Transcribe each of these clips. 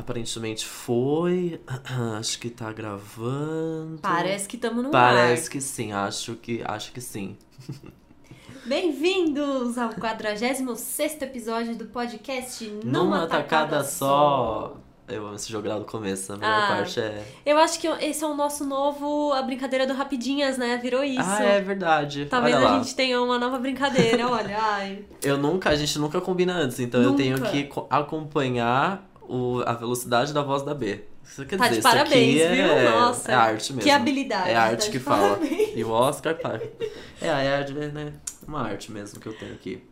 Aparentemente foi. Acho que tá gravando. Parece que estamos no Parece ar. que sim, acho que, acho que sim. Bem-vindos ao 46º episódio do podcast Numa, Numa Tacada, tacada Só. Eu amo esse jogo lá do começo. A melhor Ah. parte é. Eu acho que esse é o nosso novo... A brincadeira do Rapidinhas, né? Virou isso. Ah, é verdade. Talvez Olha a lá. gente tenha uma nova brincadeira, olha. Ai. Eu nunca, a gente nunca combina antes, então eu Nunca. tenho que co- acompanhar o, a velocidade da voz da B. Isso quer Tá dizer, de isso parabéns, aqui viu? é, Nossa, é arte mesmo. Que habilidade. É tá arte de que fala. parabéns. E o Oscar, pá. É, é arte, né? Uma arte mesmo que eu tenho aqui.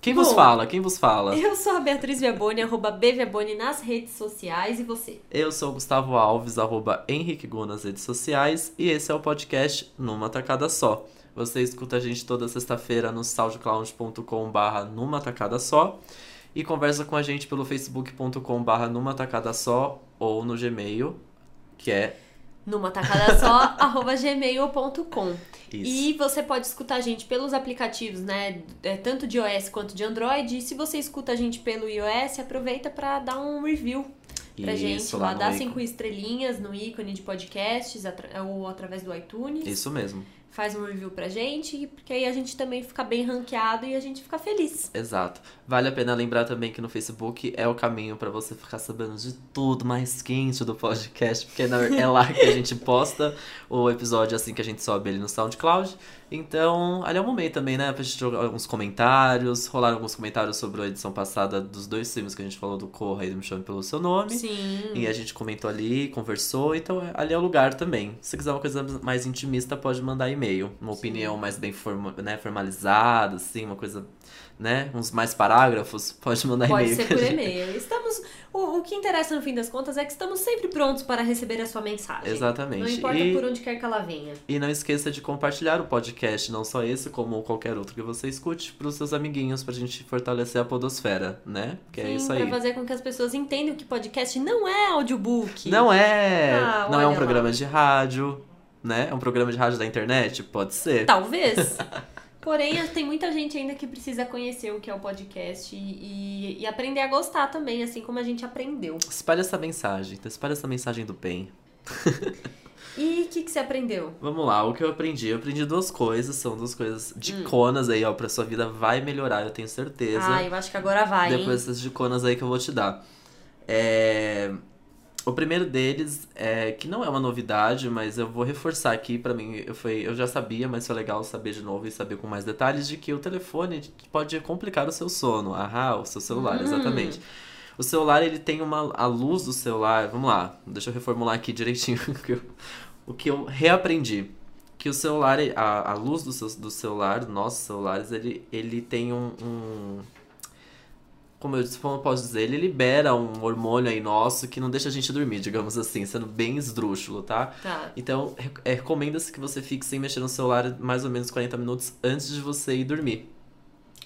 Quem Bom, vos fala? Quem vos fala? Eu sou a Beatriz Viaboni, arroba BViaboni nas redes sociais. E você? Eu sou o Gustavo Alves, arroba Henrique Gu nas redes sociais, e esse é o podcast Numa Tacada Só. Você escuta a gente toda sexta-feira no soundcloud.com barra Numa Tacada Só e conversa com a gente pelo facebook.com barra Numa Tacada Só ou no Gmail, que é Numa tacada só, arroba gmail.com. E você pode escutar a gente pelos aplicativos, né? é, Tanto de iOS quanto de Android. E se você escuta a gente pelo iOS, aproveita pra dar um review pra gente Isso, lá. no Dá ícone. cinco estrelinhas no ícone de podcasts atra- ou através do iTunes. Isso mesmo, Faz um review pra gente, porque aí a gente também fica bem ranqueado e a gente fica feliz. exato. Vale a pena lembrar também que no Facebook é o caminho pra você ficar sabendo de tudo mais quente do podcast, porque é lá que a gente posta o episódio assim que a gente sobe ele no SoundCloud. Então, ali é o momento também, né? Pra gente jogar alguns comentários, rolar alguns comentários sobre a edição passada dos dois filmes que a gente falou do Corra e do Me Chame Pelo Seu Nome. Sim. E a gente comentou ali, conversou, então ali é o lugar também. Se quiser uma coisa mais intimista, pode mandar e-mail. Uma opinião mais bem forma, né, formalizada, assim, uma coisa, né? Uns mais parágrafos, pode mandar Pode e-mail. ser que a por gente- e-mail. Estamos. O, o que interessa no fim das contas é que estamos sempre prontos para receber a sua mensagem. Exatamente. Não importa E- por onde quer que ela venha. E não esqueça de compartilhar o podcast, não só esse, como qualquer outro que você escute, para os seus amiguinhos, pra gente fortalecer a podosfera, né? Que é Sim, isso pra aí. fazer com que as pessoas entendam que podcast não é audiobook. Não é, Ah, não é um olha lá. programa de rádio, né? É um programa de rádio da internet? Pode ser. Talvez. Porém, tem muita gente ainda que precisa conhecer o que é o podcast e, e- aprender a gostar também, assim como a gente aprendeu. Espalha essa mensagem, então espalha essa mensagem do bem. E o que, que você aprendeu? Vamos lá, o que eu aprendi? Eu aprendi duas coisas, são duas coisas diconas aí, ó, pra sua vida vai melhorar, eu tenho certeza. Ah, eu acho que agora vai, Depois hein? dessas diconas aí que eu vou te dar. É... O primeiro deles é que não é uma novidade, mas eu vou reforçar aqui pra mim. Eu, foi, eu já sabia, mas foi legal saber de novo e saber com mais detalhes de que o telefone pode complicar o seu sono. Ahá, o seu celular, Hum. exatamente. O celular, ele tem uma. A luz do celular. Vamos lá, deixa eu reformular aqui direitinho o que eu, o que eu reaprendi. Que o celular, a, a luz do, seu, do celular, dos nossos celulares, ele, ele tem um- um como eu como eu posso dizer, ele libera um hormônio aí nosso que não deixa a gente dormir, digamos assim, sendo bem esdrúxulo, tá? Tá. Então, é, recomenda-se que você fique sem mexer no celular mais ou menos 40 minutos antes de você ir dormir.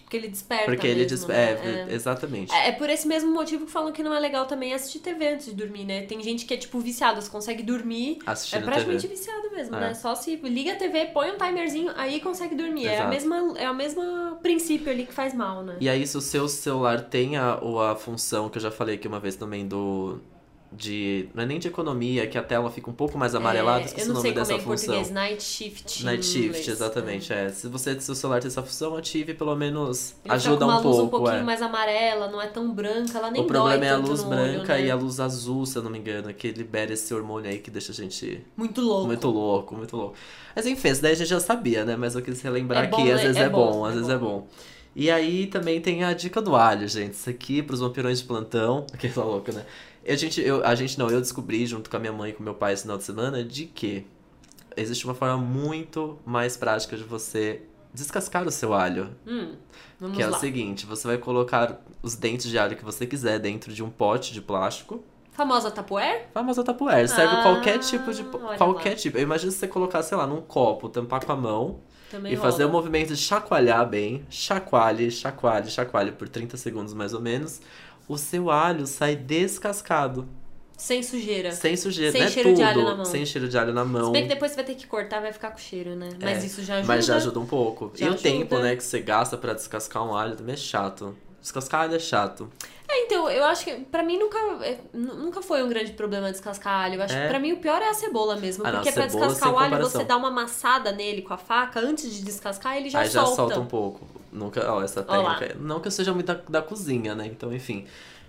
Porque ele desperta Porque ele diz. né? É, exatamente. É, é por esse mesmo motivo que falam que não é legal também assistir TV antes de dormir, né? Tem gente que é, tipo, viciada, você consegue dormir. Assistindo é praticamente TV. viciado mesmo, É. né? Só se liga a TV, põe um timerzinho, aí consegue dormir. É a Exato. mesma, é o mesmo princípio ali que faz mal, né? E aí, se o seu celular tem a, ou a função que eu já falei aqui uma vez também do. De. Não é nem de economia, que a tela fica um pouco mais amarelada, É, esqueci o nome dessa é função. português, night shift. Night shift, inglês. exatamente, é. Se você se o celular tem essa função, ative pelo menos Ele ajuda fica com uma um luz pouco, um pouquinho é. mais amarela, não é tão branca, ela nem O problema é a luz branca olho, né? e a luz azul, se eu não me engano, que libera esse hormônio aí que deixa a gente Muito louco. muito louco, muito louco. Mas enfim, isso daí a gente já sabia, né? Mas eu quis relembrar É bom, aqui, às né? vezes É é, bom, às é vezes é bom. E aí também tem a dica do alho, gente. Isso aqui pros vampirões de plantão. Aquele tá louco, né? A gente, eu, a gente não, eu descobri junto com a minha mãe e com meu pai esse final de semana de que existe uma forma muito mais prática de você descascar o seu alho. Hum, Que é lá. o seguinte, você vai colocar os dentes de alho que você quiser dentro de um pote de plástico. Famosa Tupperware? Famosa Tupperware, serve Ah, qualquer tipo de... Qualquer lá. tipo. Eu imagino você colocar, sei lá, num copo, tampar com a mão Também e rola. fazer o movimento de chacoalhar bem. Chacoalhe, chacoalhe, chacoalhe por 30 segundos mais ou menos. O seu alho sai descascado. Sem sujeira. Sem sujeira, Sem não é cheiro tudo. de alho na mão. Sem cheiro de alho na mão. Se bem que depois você vai ter que cortar, vai ficar com cheiro, né? Mas É, isso já ajuda. Mas já ajuda um pouco. Já e o ajuda. tempo, né, que você gasta pra descascar um alho também é chato. Descascar alho é chato. Então, eu acho que pra mim nunca, é, nu- nunca foi um grande problema descascar alho. Eu acho É? que pra mim o pior é a cebola mesmo. Ah, não, porque pra cebola descascar o alho, comparação. você dá uma amassada nele com a faca, antes de descascar, ele já Aí já solta. solta um pouco. Nunca, ó, essa Ó lá. técnica. Não que eu seja muito da, da cozinha, né? Então, enfim.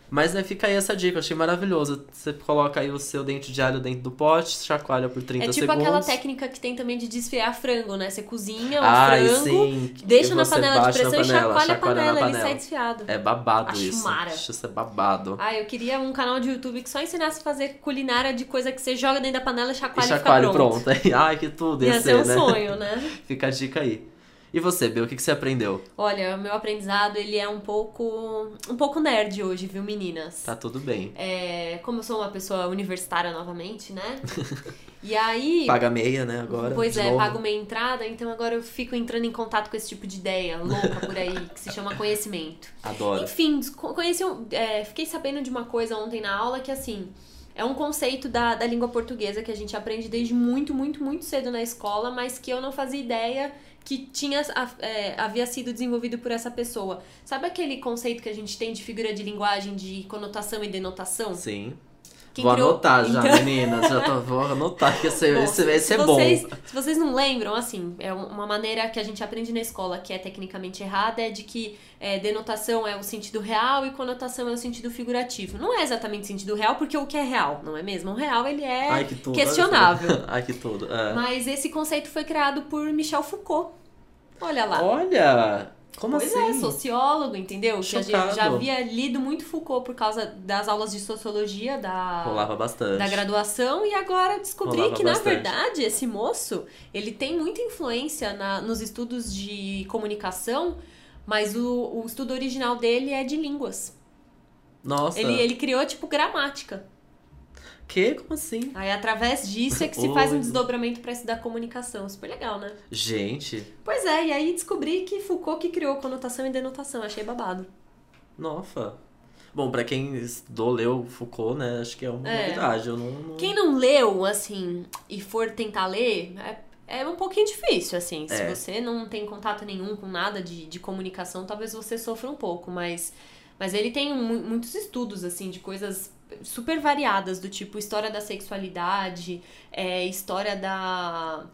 Mas né, fica aí essa dica, eu achei maravilhoso. Você coloca aí o seu dente de alho dentro do pote, chacoalha por 30 É tipo segundos. aquela técnica que tem também de desfiar frango, né? Você cozinha o Ai, frango, sim. deixa E na panela de pressão e panela, chacoalha a chacoalha na panela, ele sai desfiado. É babado Acho isso. mara. Acho isso é babado. Ah, eu queria um canal de YouTube que só ensinasse a fazer culinária de coisa que você joga dentro da panela, E chacoalha e, fica pronto. pronto. Ai, que tudo ia, Ia ser, ser um né? sonho, né? Fica a dica aí. E você, Bel, o que, que você aprendeu? Olha, o meu aprendizado, ele é um pouco um pouco nerd hoje, viu, meninas? Tá tudo bem. É, como eu sou uma pessoa universitária novamente, né? E aí... Paga meia, né, agora? Pois é, novo. pago minha entrada, então agora eu fico entrando em contato com esse tipo de ideia louca por aí, que se chama conhecimento. Adoro. Enfim, co- conheci um, é, fiquei sabendo de uma coisa ontem na aula que assim. É um conceito da, da língua portuguesa que a gente aprende desde muito, muito, muito cedo na escola, mas que eu não fazia ideia que tinha, é, havia sido desenvolvido por essa pessoa. Sabe aquele conceito que a gente tem de figura de linguagem de conotação e denotação? Sim. Quem vou criou- anotar já, Então- meninas. Já tô, vou anotar que esse, Bom, esse, se- esse se é vocês, bom. Se vocês não lembram, assim, é uma maneira que a gente aprende na escola que é tecnicamente errada, é de que é, denotação é o sentido real e conotação é o sentido figurativo. Não é exatamente sentido real, porque o que é real, não é mesmo? O real, ele é Ai, que tudo. questionável. Ai, que tudo. É. Mas esse conceito foi criado por Michel Foucault. Olha lá. Olha! Como pois assim? é, sociólogo, entendeu? Que a gente já havia lido muito Foucault por causa das aulas de sociologia da Rolava bastante. da graduação e agora descobri Rolava que, na bastante. verdade, esse moço, ele tem muita influência na- nos estudos de comunicação, mas o, o estudo original dele é de línguas. Nossa. Ele, ele criou, tipo, gramática. Que? Como assim? Aí, através disso, é que se faz um desdobramento para estudar comunicação. Super legal, né? Gente, Pois é, e aí descobri que Foucault que criou conotação e denotação. Achei babado. nossa. Bom, pra quem estudou, leu Foucault, né? Acho que é uma É. novidade. Eu não. não- Quem não leu, assim, e for tentar ler, é, é um pouquinho difícil, assim. Se É. você não tem contato nenhum com nada de, de comunicação, talvez você sofra um pouco, mas, mas ele tem mu- muitos estudos, assim, de coisas super variadas, do tipo história da sexualidade, é, história da,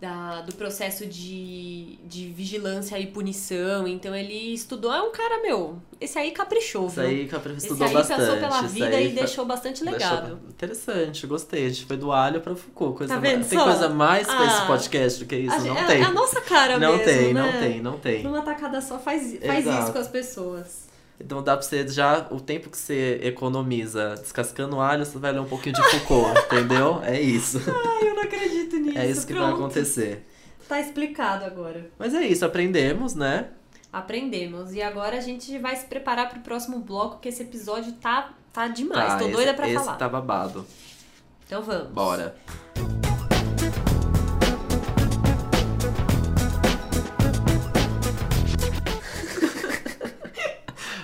da, do processo de, de vigilância e punição. Então ele estudou, é um cara, meu, esse aí caprichou, Isso viu? aí Capri esse aí bastante. passou pela vida e fa- deixou bastante deixou- legado. Interessante, gostei. A gente foi do alho pra Foucault. Coisa Tá mais- Tem coisa mais pra esse Ah. podcast do que isso? Não é, tem. é a nossa cara não mesmo, tem, né? não tem, não tem. Numa tacada só faz, faz Exato. isso com as pessoas. Então dá pra você já. O tempo que você economiza descascando alho, você vai ler um pouquinho de Foucault, entendeu? É isso. Ai, eu não acredito nisso. É isso que vai Pronto. acontecer. Tá explicado agora. Mas é isso, aprendemos, né? Aprendemos. E agora a gente vai se preparar pro próximo bloco, que esse episódio tá, tá demais. Tô esse, doida pra esse falar. tá babado. Então vamos. Bora.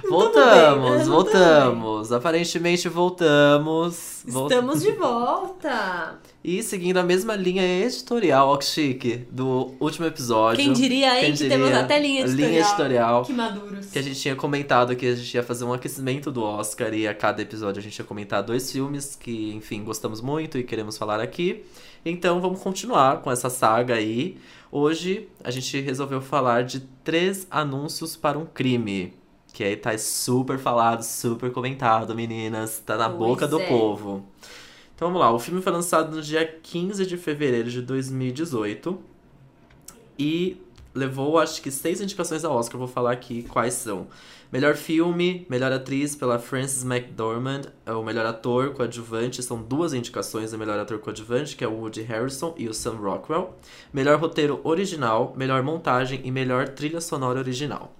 Voltamos, bem, né? Voltamos. Aparentemente voltamos. Vol- Estamos de volta. E seguindo a mesma linha editorial, ó que chique, do último episódio. Quem diria, hein, Quem que temos diria? até linha editorial. Linha editorial. Que maduros. Que a gente tinha comentado que a gente ia fazer um aquecimento do Oscar e a cada episódio a gente ia comentar dois filmes que, enfim, gostamos muito e queremos falar aqui. Então vamos continuar com essa saga aí. Hoje a gente resolveu falar de três anúncios para um crime. Que aí tá super falado, super comentado, meninas. Tá na Pois boca do é. povo. Então vamos lá, o filme foi lançado no dia 15 de fevereiro de 2018 e levou acho que seis indicações ao Oscar, vou falar aqui quais são. Melhor filme, melhor atriz pela Frances McDormand, é o melhor ator coadjuvante, são duas indicações do melhor ator coadjuvante, que é o Woody Harrelson e o Sam Rockwell. Melhor roteiro original, melhor montagem e melhor trilha sonora original.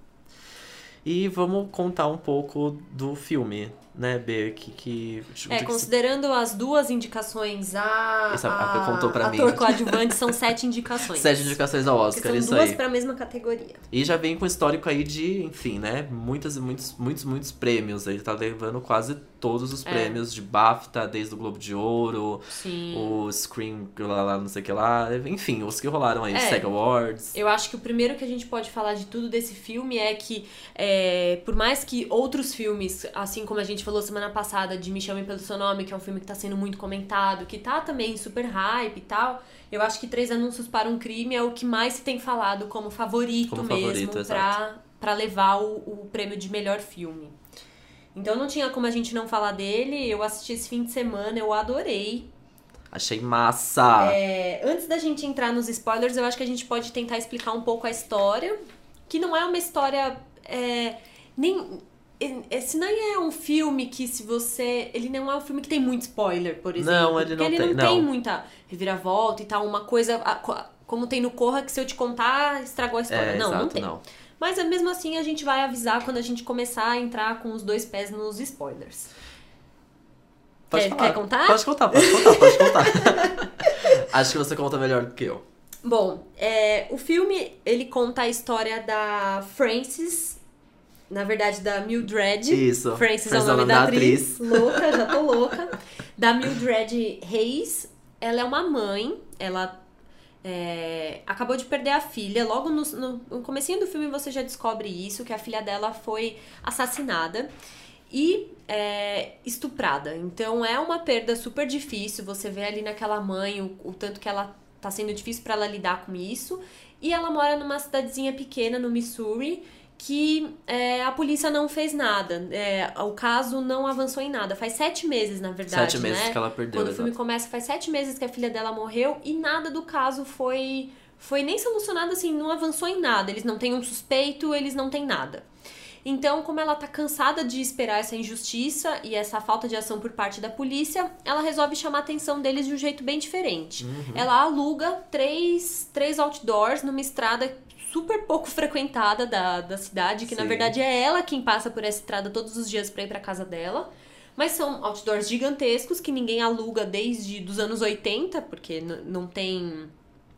E vamos contar um pouco do filme. Né, B, que... que é, que considerando as duas indicações, a, Essa, a, a contou pra ator mim. coadjuvante são sete indicações. Sete indicações ao Oscar, são isso duas aí. pra mesma categoria. E já vem com histórico aí de, enfim, né, muitas e muitos, muitos, muitos prêmios. Ele tá levando quase todos os É. prêmios de BAFTA, desde o Globo de Ouro, Sim. o Scream, lá, lá, não sei o que lá. Enfim, os que rolaram aí, os É. SEG Awards. Eu acho que o primeiro que a gente pode falar de tudo desse filme é que, é, por mais que outros filmes, assim como a gente falou semana passada de Me Chame Pelo Seu Nome, que é um filme que tá sendo muito comentado, que tá também super hype e tal, eu acho que Três Anúncios para um Crime é o que mais se tem falado como favorito Como mesmo favorito, pra, pra levar o, o prêmio de melhor filme. Então não tinha como a gente não falar dele, eu assisti esse fim de semana, eu adorei. Achei massa! É, antes da gente entrar nos spoilers, eu acho que a gente pode tentar explicar um pouco a história. Que não é uma história. é, nem. Esse não é um filme que se você. Ele não é um filme que tem muito spoiler, por exemplo. Não, ele porque não ele tem, não tem não. muita reviravolta e tal. Uma coisa. Como tem no Corra, que se eu te contar, estragou a história. É, não, não exato, tem. não. Mas é mesmo assim a gente vai avisar quando a gente começar a entrar com os dois pés nos spoilers. Pode Quer- quer contar? Pode contar, pode contar, pode contar. Acho que você conta melhor do que eu. Bom, é, o filme ele conta a história da Frances, na verdade da Mildred. Isso. Frances é o nome da atriz. Louca, já tô louca. Da Mildred Reis. Ela é uma mãe, ela é, acabou de perder a filha. Logo no, no, no comecinho do filme você já descobre isso, que a filha dela foi assassinada e é, estuprada. Então é uma perda super difícil. Você vê ali naquela mãe o, o tanto que ela tá sendo difícil para ela lidar com isso. E ela mora numa cidadezinha pequena no Missouri que é, a polícia não fez nada. É, o caso não avançou em nada. Faz sete meses, na verdade. Sete meses né? que ela perdeu, Quando o filme começa, faz sete meses que a filha dela morreu e nada do caso foi, foi nem solucionado assim, não avançou em nada. Eles não têm um suspeito, eles não têm nada. Então, como ela tá cansada de esperar essa injustiça e essa falta de ação por parte da polícia, ela resolve chamar a atenção deles de um jeito bem diferente. Ela aluga três, três outdoors numa estrada super pouco frequentada da, da cidade, que na Sim. verdade é ela quem passa por essa estrada todos os dias pra ir pra casa dela. Mas são outdoors gigantescos que ninguém aluga desde dos anos 80, porque não tem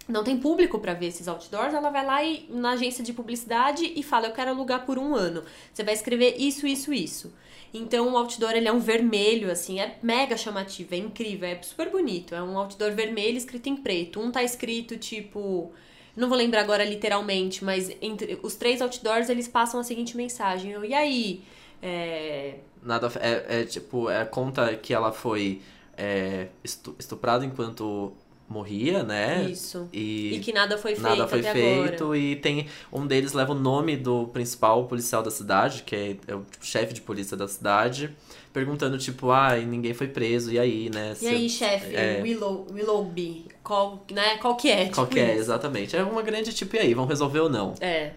não tem público pra ver esses outdoors, ela vai lá e, na agência de publicidade e fala: Eu quero alugar por um ano. Você vai escrever isso, isso, isso. Então o outdoor ele é um vermelho, assim, é mega chamativo, é incrível, é super bonito. É um outdoor vermelho escrito em preto. Um tá escrito tipo. Não vou lembrar agora literalmente, mas entre os três outdoors eles passam a seguinte mensagem: eu, E aí? É, Nada. É, é tipo, é, conta que ela foi é, estu- estuprada enquanto morria, né? Isso. E, E que nada foi feito nada foi feito. agora. E tem. Um deles leva o nome do principal policial da cidade, que é, é o tipo, chefe de polícia da cidade, perguntando, tipo, ah, ninguém foi preso, e aí, né? E aí, chefe, é. Willow, Willoughby, qual, né, qual que é? Qual Tipo que é, isso. exatamente. É uma grande tipo, e aí, vão resolver ou não? É.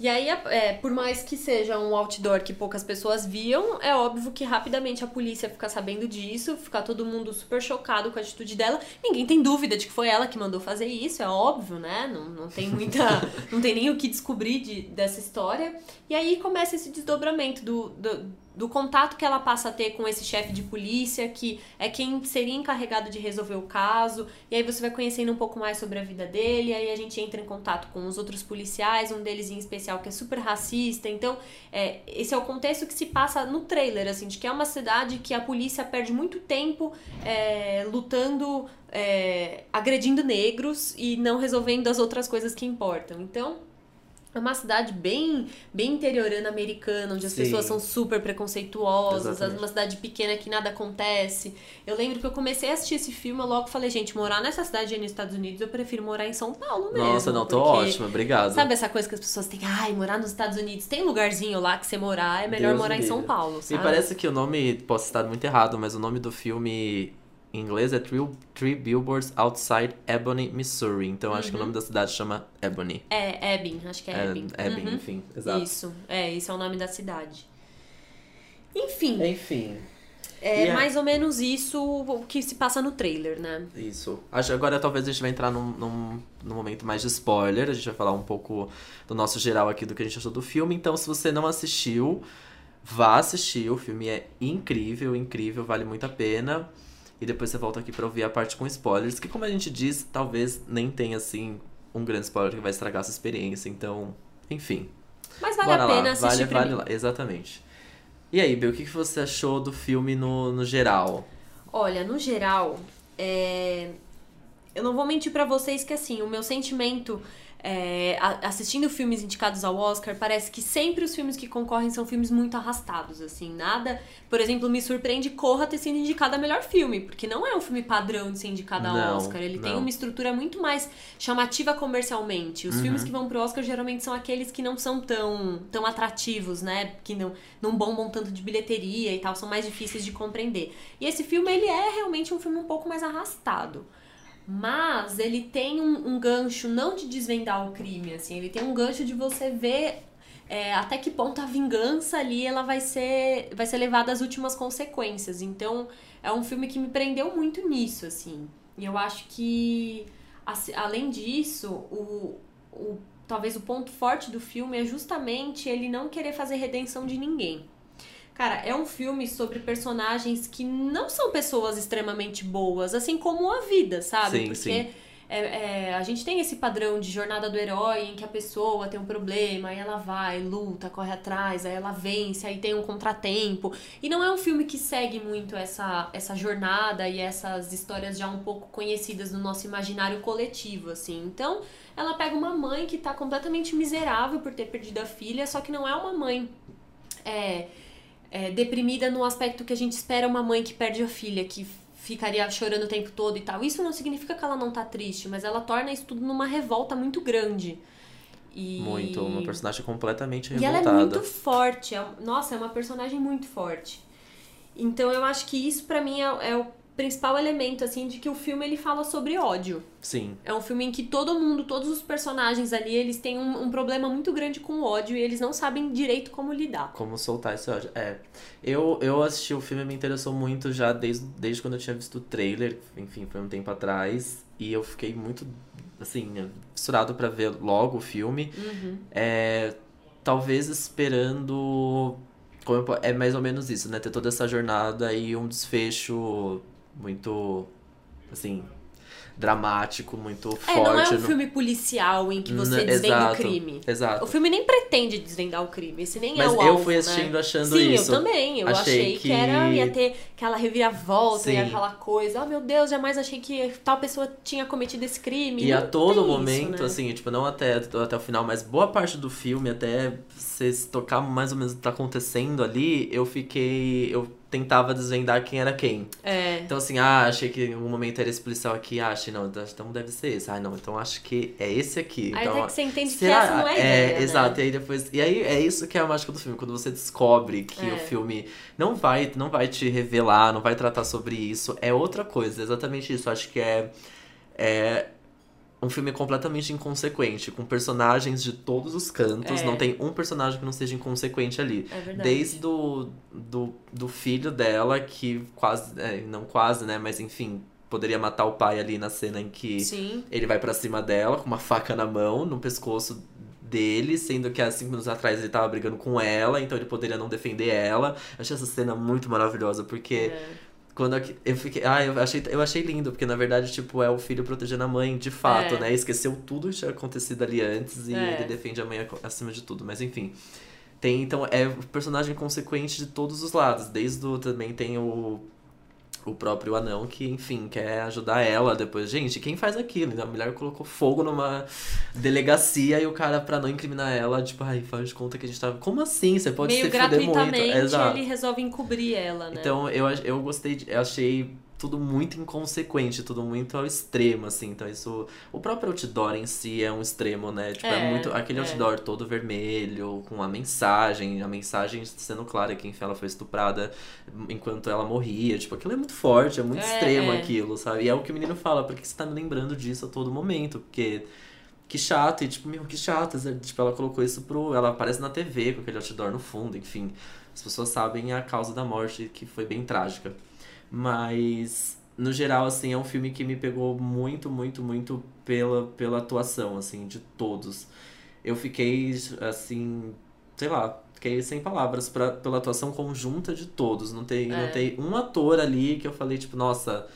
E aí, é, por mais que seja um outdoor que poucas pessoas viam, é óbvio que rapidamente a polícia fica sabendo disso, fica todo mundo super chocado com a atitude dela. Ninguém tem dúvida de que foi ela que mandou fazer isso, é óbvio, né? Não, não tem muita. não tem nem o que descobrir de, dessa história. E aí começa esse desdobramento do, do, do contato que ela passa a ter com esse chefe de polícia, que é quem seria encarregado de resolver o caso. E aí você vai conhecendo um pouco mais sobre a vida dele, aí a gente entra em contato com os outros policiais, um deles em especial que é super racista. Então, é, esse é o contexto que se passa no trailer, assim, de que é uma cidade que a polícia perde muito tempo é, lutando, é, agredindo negros e não resolvendo as outras coisas que importam. Então, é uma cidade bem, bem interiorana americana, onde as Sim. pessoas são super preconceituosas, Exatamente. uma cidade pequena que nada acontece. Eu lembro que eu comecei a assistir esse filme, eu logo falei, gente, morar nessa cidade aí nos Estados Unidos, eu prefiro morar em São Paulo mesmo. Nossa, não, tô porque- ótima, obrigado. Sabe essa coisa que as pessoas têm, ai, morar nos Estados Unidos, tem lugarzinho lá que você morar, é melhor Deus morar em São. Paulo, E sabe? parece que o nome, posso estar muito errado, mas o nome do filme em inglês é Three, Three Billboards Outside Ebony, Missouri. Então acho que o nome da cidade chama Ebony. É, Ebbing, acho que é, Ebbing. Ebbing, Uhum. enfim, exato. Isso, é, isso é o nome da cidade. Enfim, Enfim, é E a- mais ou menos isso o que se passa no trailer, né? isso. Acho agora talvez a gente vai entrar num, num, num momento mais de spoiler. A gente vai falar um pouco do nosso geral aqui do que a gente achou do filme. Então, se você não assistiu, Vá assistir, o filme é incrível, incrível, vale muito a pena. E depois você volta aqui pra ouvir a parte com spoilers, que como a gente disse, talvez nem tenha, assim, um grande spoiler que vai estragar a sua experiência. Então, enfim. Mas vale Bora a pena lá. assistir Vale, vale lá, exatamente. E aí, Bel, o que você achou do filme no, no geral? Olha, no geral, é, eu não vou mentir pra vocês que assim, o meu sentimento é, assistindo filmes indicados ao Oscar, parece que sempre os filmes que concorrem são filmes muito arrastados, assim, nada, por exemplo, me surpreende Corra ter sido indicado a melhor filme, porque não é um filme padrão de ser indicado ao Não, Oscar, ele tem não. uma estrutura muito mais chamativa comercialmente. Os Uhum. filmes que vão pro Oscar geralmente são aqueles que não são tão, tão atrativos, né, que não, não bombam tanto de bilheteria e tal, são mais difíceis de compreender. E esse filme, ele é realmente um filme um pouco mais arrastado. Mas ele tem um, um gancho não de desvendar o crime, assim, ele tem um gancho de você ver é, até que ponto a vingança ali ela vai ser, vai ser levada às últimas consequências. Então, é um filme que me prendeu muito nisso, assim. E eu acho que, além disso, o, o, talvez o ponto forte do filme é justamente ele não querer fazer redenção de ninguém. Cara, é um filme sobre personagens que não são pessoas extremamente boas, assim como a vida, sabe? Sim, Porque sim. é- é, a gente tem esse padrão de jornada do herói em que a pessoa tem um problema, aí ela vai, luta, corre atrás, aí ela vence, aí tem um contratempo. E não é um filme que segue muito essa, essa jornada e essas histórias já um pouco conhecidas no nosso imaginário coletivo, assim. Então, ela pega uma mãe que tá completamente miserável por ter perdido a filha, só que não é uma mãe. É, é, deprimida no aspecto que a gente espera uma mãe que perde a filha, que ficaria chorando o tempo todo e tal. Isso não significa que ela não tá triste, mas ela torna isso tudo numa revolta muito grande. E... Muito, uma personagem completamente E ela revoltada. é muito forte. é- nossa, é uma personagem muito forte. Então eu acho que isso pra mim é, é o principal elemento, assim, de que o filme ele fala sobre ódio. Sim, É um filme em que todo mundo, todos os personagens ali, eles têm um, um problema muito grande com o ódio e eles não sabem direito como lidar. como soltar esse ódio. É, eu, eu assisti o filme, me interessou muito já desde, desde quando eu tinha visto o trailer, enfim, foi um tempo atrás, e eu fiquei muito, assim, fissurado pra ver logo o filme. Uhum. É, talvez esperando. como eu é mais ou menos isso, né? Ter toda essa jornada e um desfecho muito. Assim. Dramático, muito É, forte. não é um no- filme policial em que você N- desvenda exato, o crime. Exato. O filme nem pretende desvendar o crime, esse nem é Mas o eu alvo, fui né? assistindo achando Sim, isso. eu também. Eu Achei achei, que... que- era ia ter aquela reviravolta e Sim. aquela coisa. Oh, meu Deus, jamais achei que tal pessoa tinha cometido esse crime. E Não a todo momento, isso, né? assim, tipo, não até, até o final, mas boa parte do filme, até se tocar mais ou menos o que tá acontecendo ali, eu fiquei. Eu tentava desvendar quem era quem. É. Então, assim, ah, achei que em algum momento era esse policial aqui, ah, achei, não, então deve ser esse. Ah, não, então acho que é esse aqui. Aí então, que você entende que será? essa não é é, ideia, né? exato. E aí depois. E aí é isso que é a mágica do filme, quando você descobre que É. o filme não vai, não vai te revelar, não vai tratar sobre isso. É outra coisa, exatamente isso. Acho que é. É um filme completamente inconsequente, com personagens de todos os cantos. É. Não tem um personagem que não seja inconsequente ali. É verdade. Desde o do, do filho dela, que quase. é, não quase, né? Mas enfim, poderia matar o pai ali na cena em que Sim. ele vai pra cima dela com uma faca na mão, no pescoço dele, sendo que há cinco minutos atrás ele tava brigando com ela, então ele poderia não defender ela. Achei essa cena muito maravilhosa, porque É. quando eu- eu fiquei. Ah, eu achei, eu achei lindo, porque na verdade, tipo, é o filho protegendo a mãe, de fato, É. né? Esqueceu tudo que tinha acontecido ali antes e É. ele defende a mãe ac- acima de tudo. Mas enfim. Tem, então, é o personagem consequente de todos os lados. Desde o. Também tem o. O próprio anão que, enfim, quer ajudar ela depois. Gente, quem faz aquilo? A mulher colocou fogo numa delegacia e o cara, pra não incriminar ela, tipo, ai, faz de conta que a gente tava. Como assim? Você pode Meio se fuder muito. gratuitamente Exato. ele resolve encobrir ela, né? Então, eu, eu gostei, de, eu achei tudo muito inconsequente, tudo muito ao extremo, assim. Então, isso. O próprio outdoor em si é um extremo, né? Tipo, é, É, muito. Aquele é. outdoor todo vermelho, com a mensagem, a mensagem sendo clara que, enfim, ela foi estuprada enquanto ela morria. Tipo, aquilo é muito forte, é muito É, extremo é. aquilo, sabe? E é o que o menino fala, por que você tá me lembrando disso a todo momento? Porque. Que chato, e tipo, meu, que chato. Tipo, ela colocou isso pro. Ela aparece na TV com aquele outdoor no fundo, enfim. As pessoas sabem a causa da morte, que foi bem trágica. Mas, no geral, assim, é um filme que me pegou muito, muito, muito pela, pela atuação, assim, de todos. Eu fiquei, assim, sei lá, fiquei sem palavras pra, pela atuação conjunta de todos. Não tem, É. não tem um ator ali que eu falei, tipo, nossa,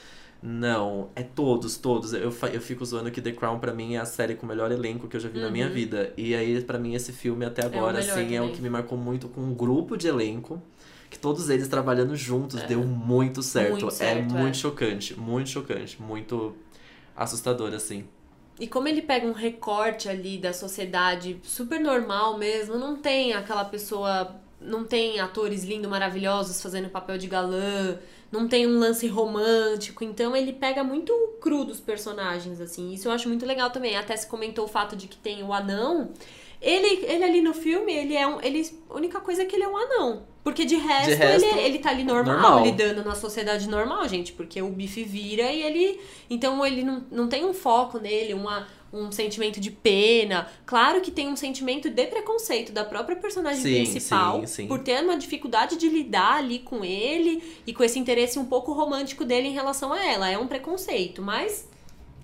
não, é todos, todos. Eu, eu fico zoando que The Crown pra mim é a série com o melhor elenco que eu já vi na minha Uhum. vida. E aí, pra mim, esse filme até agora, melhor assim, é o também. que me marcou muito com um grupo de elenco. Que todos eles trabalhando juntos deu muito certo. É. Muito certo, é é. muito chocante, muito chocante, muito assustador, assim. E como ele pega um recorte ali da sociedade super normal mesmo, não tem aquela pessoa. Não tem atores lindos, maravilhosos fazendo papel de galã, não tem um lance romântico, então ele pega muito cru dos personagens, assim. Isso eu acho muito legal também. Até se comentou o fato de que tem o anão. Ele, ele ali no filme, ele é um. Ele, a única coisa é que ele é um anão. Porque de resto, resto, ele, ele tá ali normal, normal. lidando na sociedade normal, gente. Porque o bife vira e ele. Então ele não, não tem um foco nele, uma, um sentimento de pena. Claro que tem um sentimento de preconceito da própria personagem Sim, principal. sim, sim. Por ter uma dificuldade de lidar ali com ele e com esse interesse um pouco romântico dele em relação a ela. É um preconceito, mas.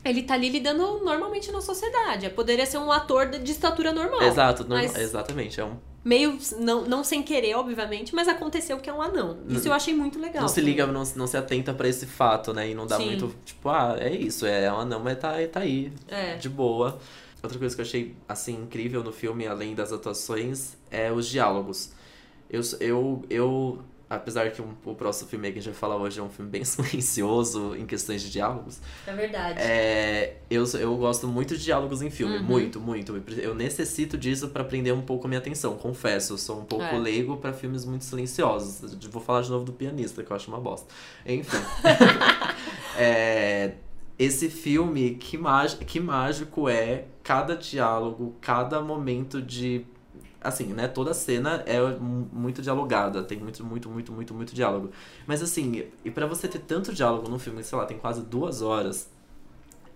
Ele tá ali lidando normalmente na sociedade. Poderia ser um ator de estatura normal. Exato, mas- exatamente. É um Meio, não, não sem querer, obviamente, mas aconteceu que é um anão. Isso eu achei muito legal. não se liga, não, não se atenta pra esse fato, né? E não dá Sim. muito, tipo, ah, é isso, é uma não, mas tá, tá aí, É. de boa. Outra coisa que eu achei, assim, incrível no filme, além das atuações, é os diálogos. Eu, eu, eu apesar que um- o próximo filme que a gente vai falar hoje é um filme bem silencioso em questões de diálogos, É verdade. é, eu, eu gosto muito de diálogos em filme, Uhum. muito, muito. Eu necessito disso pra prender um pouco a minha atenção, confesso. Eu sou um pouco É. leigo pra filmes muito silenciosos. Vou falar de novo do pianista, que eu acho uma bosta. Enfim. É, esse filme, que, mágico, que mágico é cada diálogo, cada momento de. Assim, né? Toda cena é mu- muito dialogada, tem muito, muito, muito, muito, muito diálogo. Mas assim, e pra você ter tanto diálogo num filme, sei lá, tem quase duas horas.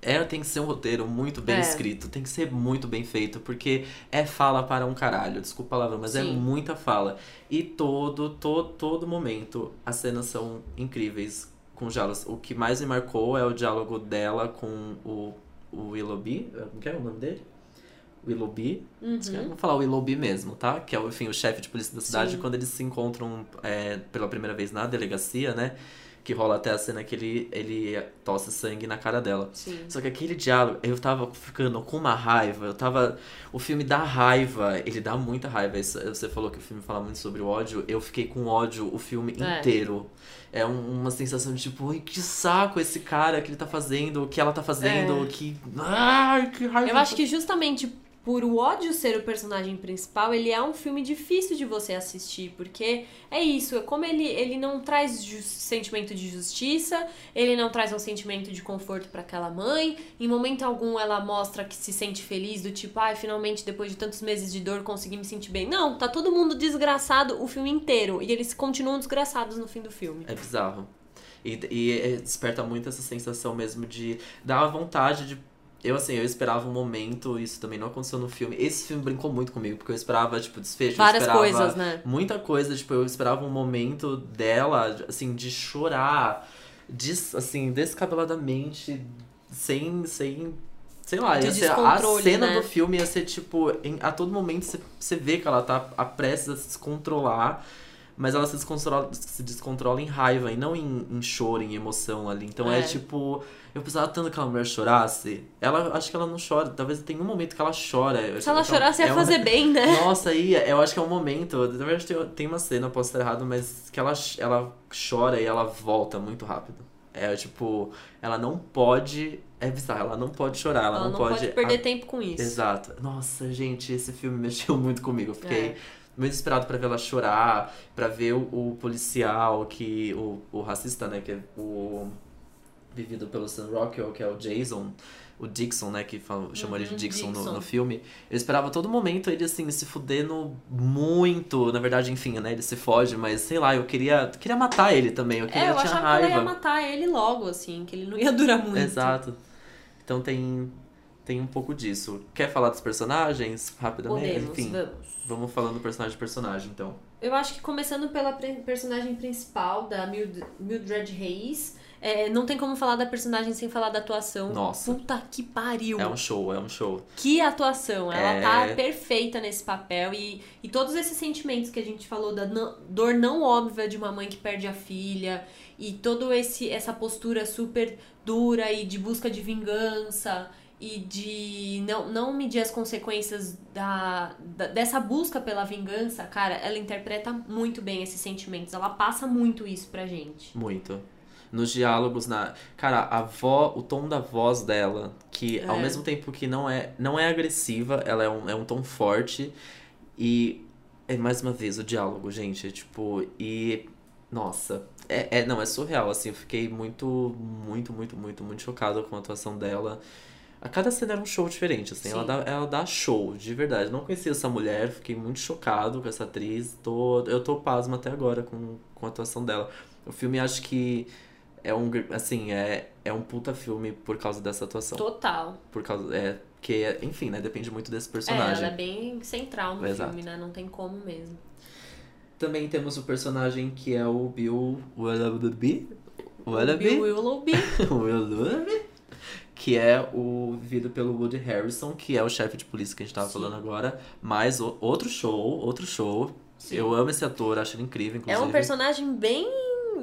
É, tem que ser um roteiro muito bem É. escrito, tem que ser muito bem feito, porque é fala para um caralho, desculpa a palavra, mas é Sim. muita fala. E todo, todo, todo momento as cenas são incríveis com diálogos. O que mais me marcou é o diálogo dela com o, o Willoughby, eh, como é o nome dele? Willoughby, Uhum. Vamos falar o Willoughby mesmo, tá? Que é o, enfim, o chefe de polícia da cidade, Sim. quando eles se encontram é, pela primeira vez na delegacia, né? Que rola até a cena que ele, ele tosse sangue na cara dela. Sim. Só que aquele diálogo, eu tava ficando com uma raiva, eu tava. O filme dá raiva, ele dá muita raiva. Isso- Você falou que o filme fala muito sobre o ódio, eu fiquei com ódio o filme É. inteiro. É um- uma sensação de tipo, ai, que saco esse cara que ele tá fazendo, o que ela tá fazendo, É. que. Ai, que raiva. Eu acho que justamente por o ódio ser o personagem principal, ele é um filme difícil de você assistir, porque é isso, é como ele, ele não traz sentimento de justiça, ele não traz um sentimento de conforto pra aquela mãe, em momento algum ela mostra que se sente feliz, do tipo, ai, finalmente depois de tantos meses de dor consegui me sentir bem. Não, tá todo mundo desgraçado o filme inteiro, e eles continuam desgraçados no fim do filme. É bizarro. E, e é- desperta muito essa sensação mesmo de dar vontade de. Eu, assim, eu esperava um momento, isso também não aconteceu no filme. Esse filme brincou muito comigo, porque eu esperava, tipo, desfecho. Várias eu esperava coisas, né? Muita coisa, tipo, eu esperava um momento dela, assim, de chorar, des, assim, descabeladamente, sem, sem sei lá, De ser, a cena né? do filme ia ser, tipo, em- a todo momento você, você vê que ela tá a prestes a se descontrolar, mas ela se descontrola, se descontrola em raiva e não em, em choro, em emoção ali. Então é. É. tipo, eu precisava tanto que aquela mulher chorasse. Ela, acho que ela não chora, talvez tenha um momento que ela chora. Se ela é chorasse, ia é um- fazer bem, né? nossa, aí eu acho que é um momento. Na verdade, tem, uma cena, posso estar errado, mas que ela, ela chora e ela volta muito rápido. É tipo, ela não pode. É bizarro, ela não pode chorar, ela, Ela não, pode. perder a- tempo com isso. Exato. Nossa, gente, esse filme mexeu muito comigo. Eu fiquei É. muito esperado pra ver ela chorar, pra ver o, o policial que. O, o racista, né? Que é o. Vivido pelo Sam Rockwell, que é o Jason. O Dixon, né? Que fala, chamou ele de Uhum, Dixon, No, Dixon. no filme. Eu esperava todo momento ele, assim, se fudendo muito. Na verdade, enfim, né? Ele se foge, mas sei lá, eu queria, queria matar ele também. Eu queria É, eu tinha achava que raiva. ela ia matar ele logo, assim, que ele não ia durar muito. Exato. Então tem, tem um pouco disso. Quer falar dos personagens rapidamente? Podemos, Enfim, vamos. vamos falando personagem personagem, então. Eu acho que começando pela personagem principal, da Mild- Mildred Reis, é, não tem como falar da personagem sem falar da atuação. Nossa. Puta que pariu! É um show, é um show. Que atuação! Ela É. tá perfeita nesse papel e, e todos esses sentimentos que a gente falou da não- dor não óbvia de uma mãe que perde a filha e todo esse essa postura super dura e de busca de vingança e de não, não medir as consequências da, da- dessa busca pela vingança, cara, ela interpreta muito bem esses sentimentos. Ela passa muito isso pra gente. Muito. Nos diálogos, na. Cara, a vo... o tom da voz dela, que ao É. mesmo tempo que não é, não é agressiva, ela é um, é um tom forte. E. É mais uma vez o diálogo, gente. Tipo, e. Nossa. É, é, não, é surreal, assim. Eu fiquei muito, muito, muito, muito, muito chocado com a atuação dela. A cada cena era um show diferente, assim. Ela dá, ela dá show, de verdade. Não conhecia essa mulher, fiquei muito chocado com essa atriz. Tô, eu tô pasmo até agora com, com a atuação dela. O filme acho que é um, assim, é, é um puta filme por causa dessa atuação. Total. Por causa, é, que, enfim, né, depende muito desse É, personagem. ela é bem central no Exato. filme, né? Não tem como mesmo. Também temos o personagem que é o Bill Willoughby. Willoughby? Bill Willoughby. Willoughby. Que é o vivido pelo Woody Harrison, que é o chefe de polícia que a gente tava Sim. falando agora. Mas o- outro show, outro show. Sim. Eu amo esse ator, acho ele incrível, É inclusive. um personagem bem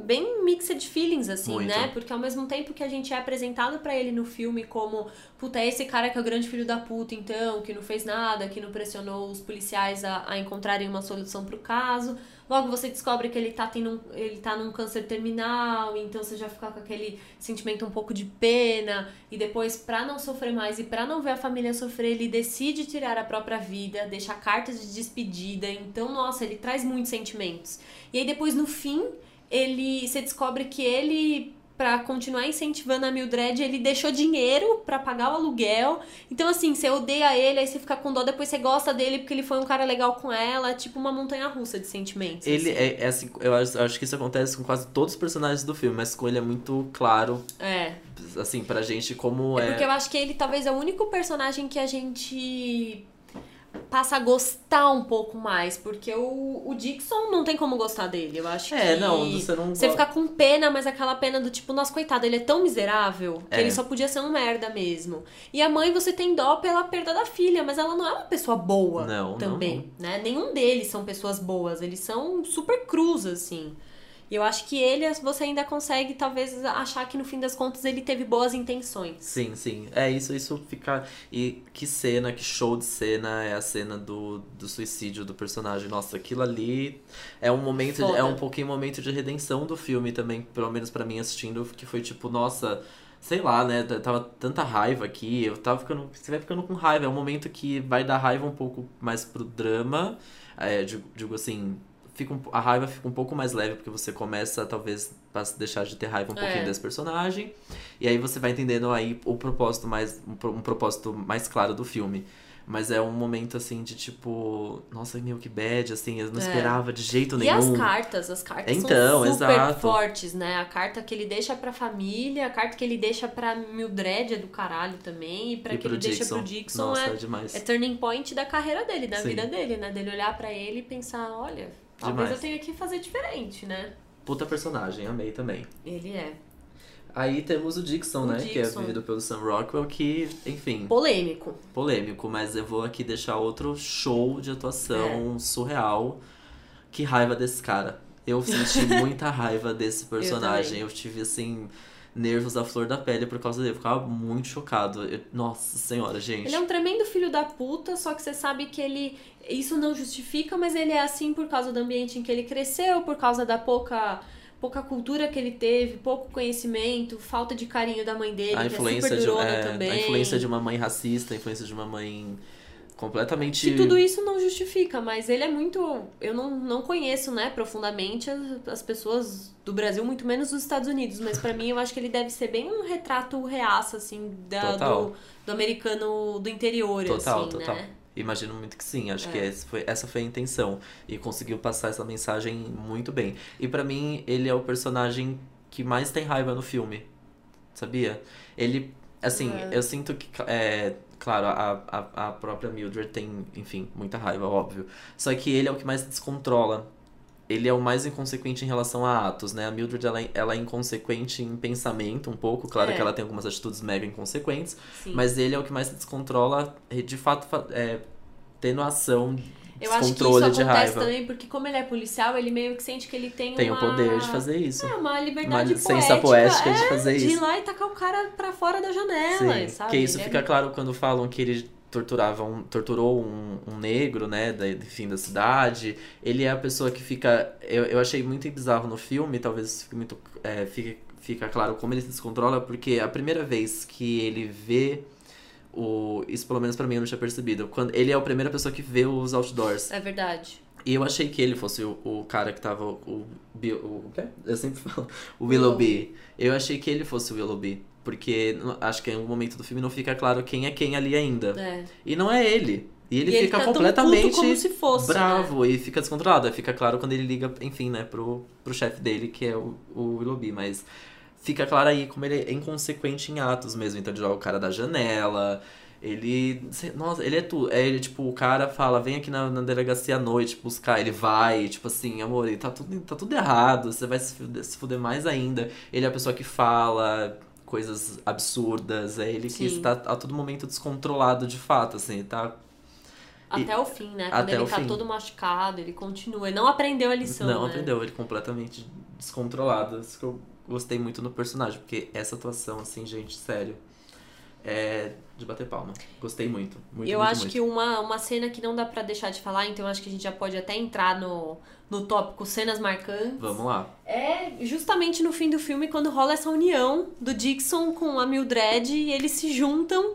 bem mixed feelings assim, Muito. né? Porque ao mesmo tempo que a gente é apresentado pra ele no filme como, puta, é esse cara que é o grande filho da puta, então, que não fez nada, que não pressionou os policiais a, a encontrarem uma solução pro caso. Logo você descobre que ele tá tendo ele tá num câncer terminal, então você já fica com aquele sentimento um pouco de pena e depois pra não sofrer mais e pra não ver a família sofrer, ele decide tirar a própria vida, deixa cartas de despedida. Então, nossa, ele traz muitos sentimentos. E aí depois no fim, ele você descobre que ele pra continuar incentivando a Mildred, ele deixou dinheiro pra pagar o aluguel. Então assim, você odeia ele, aí você fica com dó, depois você gosta dele porque ele foi um cara legal com ela, tipo uma montanha russa de sentimentos. Ele assim. é, é assim, eu acho, eu acho que isso acontece com quase todos os personagens do filme, mas com ele é muito claro, É. assim, pra gente como É é. porque eu acho que ele talvez é o único personagem que a gente passa a gostar um pouco mais, porque o, o Dixon não tem como gostar dele. Eu acho É, que não, você não Você fica com pena, mas aquela pena do tipo, nossa, coitado, ele é tão miserável que É. ele só podia ser um merda mesmo. E a mãe, você tem dó pela perda da filha, mas ela não é uma pessoa boa Não, não, também, né? Nenhum deles são pessoas boas, eles são super crus, assim. E eu acho que ele, você ainda consegue, talvez, achar que no fim das contas ele teve boas intenções. Sim, sim. É isso, isso fica. E que cena, que show de cena é a cena do, do suicídio do personagem. Nossa, aquilo ali é um momento, de- Foda. é um pouquinho momento de redenção do filme também, pelo menos pra mim assistindo, que foi tipo, nossa, sei lá, né? Tava tanta raiva aqui, eu tava ficando. Você vai ficando com raiva. É um momento que vai dar raiva um pouco mais pro drama. É, digo, digo assim. Fica um- a raiva fica um pouco mais leve, porque você começa, talvez, a deixar de ter raiva um pouquinho É. desse personagem. E aí você vai entendendo aí o propósito mais. Um, um propósito mais claro do filme. Mas é um momento assim de tipo. Nossa, meu, que bad, assim, eu não É. esperava de jeito E nenhum. as cartas, as cartas Então, são super exato. fortes, né? A carta que ele deixa pra família, a carta que ele deixa pra Mildred é do caralho também, e pra e que ele deixa Dixon. pro Dixon Nossa, é, é, demais. é turning point da carreira dele, da Sim. vida dele, né? Dele olhar pra ele e pensar, olha, talvez Demais. eu tenha que fazer diferente, né? Puta personagem, amei também. Ele é. Aí temos o Dixon, O né? Que é Dixon. vivido pelo Sam Rockwell, que, enfim, Polêmico. polêmico, mas eu vou aqui deixar outro show de É. atuação surreal. Que raiva desse cara. Eu senti muita raiva desse personagem. Eu, tive, assim, nervos à flor da pele por causa dele. Eu ficava muito chocado. Eu- nossa senhora, gente. Ele é um tremendo filho da puta, só que você sabe que ele. Isso não justifica, mas ele é assim por causa do ambiente em que ele cresceu, por causa da pouca. Pouca cultura que ele teve, pouco conhecimento, falta de carinho da mãe dele, a que é influência, super de, é, também. a influência de uma mãe racista, a influência de uma mãe completamente. Que tudo isso não justifica, mas ele é muito. Eu não, não conheço, né, profundamente as, as pessoas do Brasil, muito menos dos Estados Unidos, mas pra mim eu acho que ele deve ser bem um retrato reaço, assim, da, do, do americano do interior, Total, assim, total. né? Imagino muito que sim, acho É. que foi, essa foi a intenção. E conseguiu passar essa mensagem muito bem. E pra mim, ele é o personagem que mais tem raiva no filme. Sabia? Ele, assim, É. eu sinto que, é, claro, a, a, a própria Mildred tem, enfim, muita raiva, óbvio. Só que ele é o que mais descontrola. ele é o mais inconsequente em relação a atos, né? A Mildred, ela, é- ela é inconsequente em pensamento um pouco. Claro É. que ela tem algumas atitudes mega inconsequentes. Sim. Mas ele é o que mais se descontrola, e de fato, fa- é, tendo ação, Eu acho que isso de acontece raiva. também porque, como ele é policial, ele meio que sente que ele tem, Tem uma... o poder de fazer isso. É, uma Uma liberdade licença poética, poética de é, fazer de ir isso. lá e tacar o cara pra fora da janela, Sim, sabe? que isso Ele é fica claro quando falam que ele torturava um, torturou um, um negro, né, da, enfim, da cidade. Ele é a pessoa que fica... Eu, eu achei muito bizarro no filme, talvez fique muito... É, fique, fica claro como ele se descontrola, porque a primeira vez que ele vê o... Isso pelo menos pra mim eu não tinha percebido. Quando, ele é a primeira pessoa que vê os outdoors. É verdade. E eu achei que ele fosse o, o cara que tava. O, o, o, quê? Eu sempre falo. O Willoughby. Eu achei que ele fosse o Willoughby. Porque acho que em algum momento do filme não fica claro quem é quem ali ainda. É. E não é ele. E ele E fica tá tão completamente como se fosse, né? bravo e fica descontrolado. Fica claro quando ele liga, enfim, né, pro, pro chefe dele, que é o, o Willoughby. Mas fica claro aí como ele é inconsequente em atos mesmo. Então ele joga o cara da janela. Ele. Nossa, ele é tudo. É, ele, tipo, o cara fala, vem aqui na, na delegacia à noite buscar. Ele vai, tipo assim, amor, ele tá tudo, tá tudo errado. Você vai se fuder, se fuder mais ainda. Ele é a pessoa que fala coisas absurdas. É ele que Sim. está a todo momento descontrolado de fato, assim, tá Até o fim, né? Quando até ele tá fim. todo machucado, ele continua. Ele não aprendeu a lição, Não né? aprendeu, ele completamente descontrolado. Isso que eu gostei muito no personagem, porque essa atuação, assim, gente, sério, é de bater palma. Gostei muito. muito eu muito, acho muito. que uma, uma cena que não dá pra deixar de falar, então acho que a gente já pode até entrar no, no tópico cenas marcantes. Vamos lá. É justamente no fim do filme quando rola essa união do Dixon com a Mildred e eles se juntam.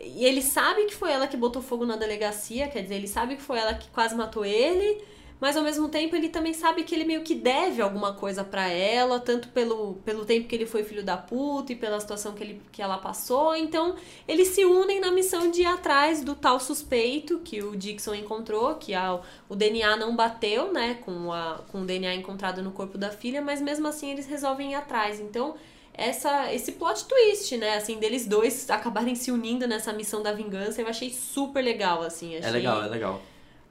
E ele sabe que foi ela que botou fogo na delegacia, quer dizer, ele sabe que foi ela que quase matou ele, mas ao mesmo tempo ele também sabe que ele meio que deve alguma coisa pra ela, tanto pelo, pelo tempo que ele foi filho da puta e pela situação que, ele, que ela passou. Então eles se unem na missão de ir atrás do tal suspeito que o Dixon encontrou, que a, o DNA não bateu, né, com, a, com o DNA encontrado no corpo da filha, mas mesmo assim eles resolvem ir atrás. Então, essa, esse plot twist, né, assim, deles dois acabarem se unindo nessa missão da vingança, eu achei super legal, assim. Achei, É legal, é legal.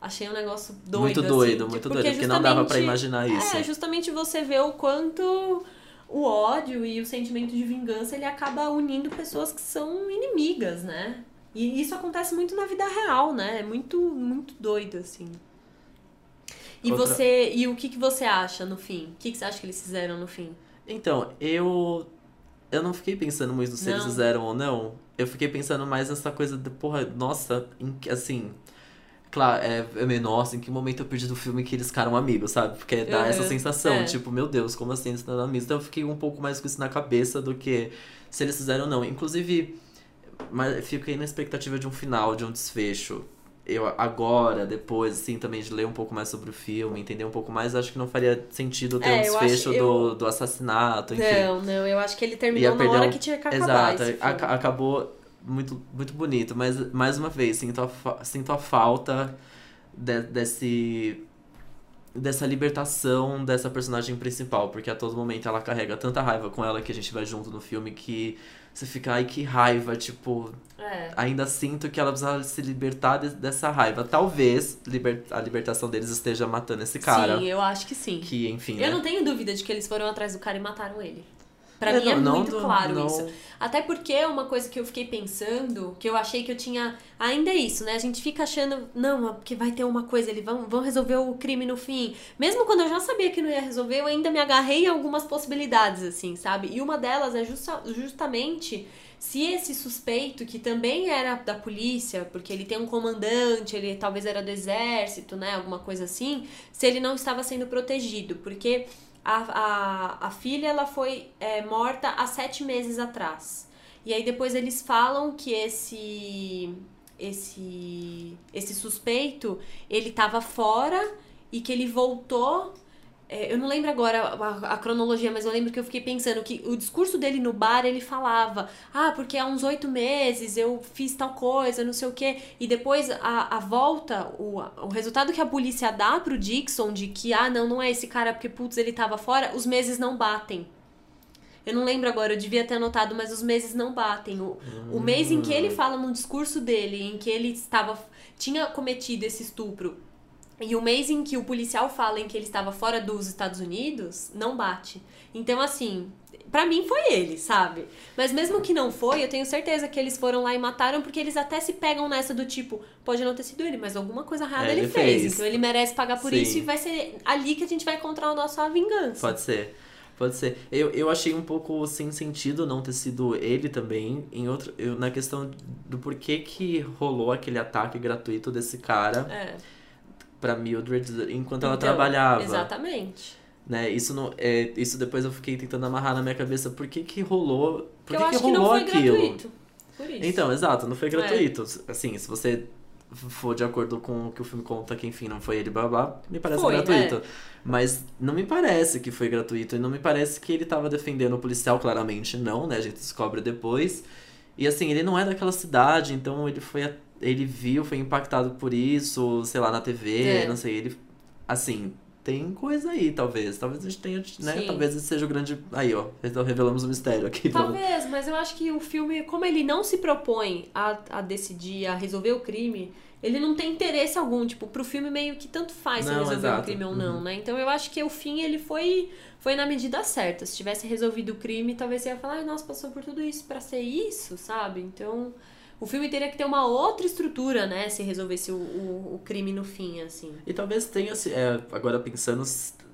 Achei um negócio doido, muito assim, doido, de- muito doido. Porque não dava pra justamente- imaginar isso. É, justamente você vê o quanto o ódio e o sentimento de vingança ele acaba unindo pessoas que são inimigas, né? E isso acontece muito na vida real, né? É muito, muito doido, assim. E Outra- você. E o que, que você acha no fim? O que, que você acha que eles fizeram no fim? Então, eu. Eu não fiquei pensando muito se eles Não. fizeram ou não. Eu fiquei pensando mais nessa coisa de, porra, nossa, assim. Claro, é, é meio, nossa, em que momento eu perdi do filme que eles ficaram amigos, sabe? Porque dá Uhum, essa sensação, é. tipo, meu Deus, como assim eles estão amigos? Então eu fiquei um pouco mais com isso na cabeça do que se eles fizeram ou não. Inclusive, mas fiquei na expectativa de um final, de um desfecho. Eu agora, depois, assim, também de ler um pouco mais sobre o filme, entender um pouco mais, acho que não faria sentido ter É, um desfecho acho- eu- do, do assassinato, enfim. Não, não, eu acho que ele terminou na hora um- que tinha que acabar. Exato, acabou muito, muito bonito, mas mais uma vez, sinto a, sinto a falta de- desse dessa libertação dessa personagem principal, porque a todo momento ela carrega tanta raiva com ela que a gente vai junto no filme que você fica, ai que raiva, tipo, É. ainda sinto que ela precisa se libertar de- dessa raiva. Talvez liber- a libertação deles esteja matando esse cara, Sim, eu acho que sim. que enfim, Eu né? não tenho dúvida de que eles foram atrás do cara e mataram ele. Pra É, mim é não- não muito do- claro não- isso. Até porque é uma coisa que eu fiquei pensando, que eu achei que eu tinha. Ainda é isso, né? A gente fica achando, não, porque vai ter uma coisa, eles vão, vão resolver o crime no fim. Mesmo quando eu já sabia que não ia resolver, eu ainda me agarrei em algumas possibilidades, assim, sabe? E uma delas é justa- justamente se esse suspeito, que também era da polícia, porque ele tem um comandante, ele talvez era do exército, né? Alguma coisa assim, se ele não estava sendo protegido. Porque a, a, a filha ela foi é, morta há sete meses atrás. E aí depois eles falam que esse esse esse suspeito ele estava fora e que ele voltou. É, eu não lembro agora a, a cronologia, mas eu lembro que eu fiquei pensando que o discurso dele no bar ele falava: Ah, porque há uns oito meses eu fiz tal coisa, não sei o quê. E depois a, a volta, o, o resultado que a polícia dá pro Dixon de que, ah, não, não é esse cara porque, putz, ele tava fora, os meses não batem. Eu não lembro agora, eu devia ter anotado, mas os meses não batem. O, o mês em que ele fala no discurso dele, em que ele estava tinha cometido esse estupro E o mês em que o policial fala em que ele estava fora dos Estados Unidos, não bate. Então, assim, para mim foi ele, sabe? Mas mesmo que não foi, eu tenho certeza que eles foram lá e mataram, porque eles até se pegam nessa do tipo, pode não ter sido ele, mas alguma coisa errada É, ele, ele fez. fez. Então ele merece pagar por Sim. isso e vai ser ali que a gente vai encontrar a nossa vingança. Pode ser. Pode ser. Eu, eu achei um pouco sem sentido não ter sido ele também, em outro, eu, na questão do porquê que rolou aquele ataque gratuito desse cara É. pra Mildred enquanto ela Então, trabalhava. Exatamente. Né? Isso, não, é, isso depois eu fiquei tentando amarrar na minha cabeça. Por que que rolou? Por que, que que rolou não foi aquilo? gratuito. Então, exato, não foi É. gratuito. Assim, se você for de acordo com o que o filme conta, que enfim, não foi ele, blá blá, me parece Foi, gratuito. é. Mas não me parece que foi gratuito. E não me parece que ele tava defendendo o policial, claramente não, né? A gente descobre depois. E assim, ele não é daquela cidade, então ele foi. Ele viu, foi impactado por isso, sei lá, na TV, É. não sei, ele. Assim, tem coisa aí, talvez. Talvez a gente tenha, né? Sim. Talvez esse seja o grande. Aí, ó. Então revelamos o mistério aqui. Talvez, mas eu acho que o filme, como ele não se propõe a, a decidir, a resolver o crime, ele não tem interesse algum. Tipo, pro filme meio que tanto faz se Não, resolver o exato. crime ou não, Uhum. né? Então eu acho que o fim, ele foi, foi na medida certa. Se tivesse resolvido o crime, talvez você ia falar, ai, nossa, passou por tudo isso pra ser isso, sabe? Então... O filme teria que ter uma outra estrutura, né? Se resolvesse o, o, o crime no fim, assim. E talvez tenha, se- é, agora pensando,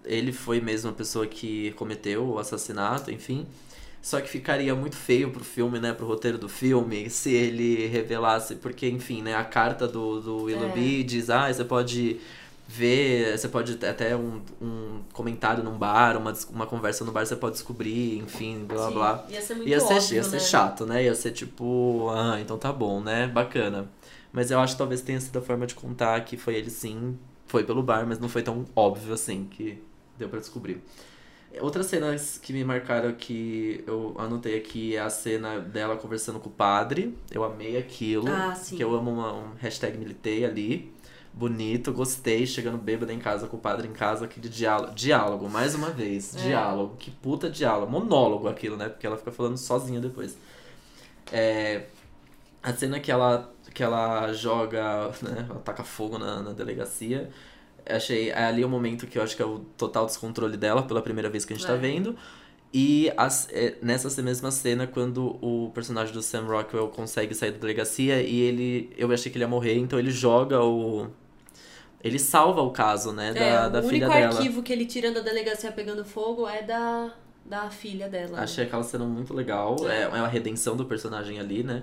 ele foi mesmo a pessoa que cometeu o assassinato, enfim. Só que ficaria muito feio pro filme, né, pro roteiro do filme, se ele revelasse, porque, enfim, né, a carta do, do Willoughby diz, ah, você pode ver, você pode até um, um comentário num bar, uma, uma conversa no bar, você pode descobrir, enfim, blá Sim, blá. Ia ser muito Ia ser, óbvio, ia ser né? chato, né? Ia ser tipo, ah, então tá bom, né? Bacana. Mas eu acho que talvez tenha sido a forma de contar que foi ele sim, foi pelo bar, mas não foi tão óbvio assim que deu pra descobrir. Outras cenas que me marcaram que eu anotei aqui é a cena dela conversando com o padre. Eu amei aquilo. Ah, sim. Que eu amo uma, um hashtag militei ali. Bonito, gostei. Chegando bêbada em casa com o padre em casa, aquele diálogo. Diálogo, mais uma vez. É. Diálogo. Que puta diálogo. Monólogo aquilo, né? Porque ela fica falando sozinha depois. É, a cena que ela, que ela joga, né? Ela taca fogo na, na delegacia. Achei é ali o momento que eu acho que é o total descontrole dela, pela primeira vez que a gente tá É. vendo. E as- é, nessa mesma cena, quando o personagem do Sam Rockwell consegue sair da delegacia e ele. Eu achei que ele ia morrer, então ele joga o. Ele salva o caso, né? Da, é, da o filha único dela. arquivo que ele tira da delegacia pegando fogo é da, da filha dela. né? Achei aquela cena muito legal. É, é uma redenção do personagem ali, né?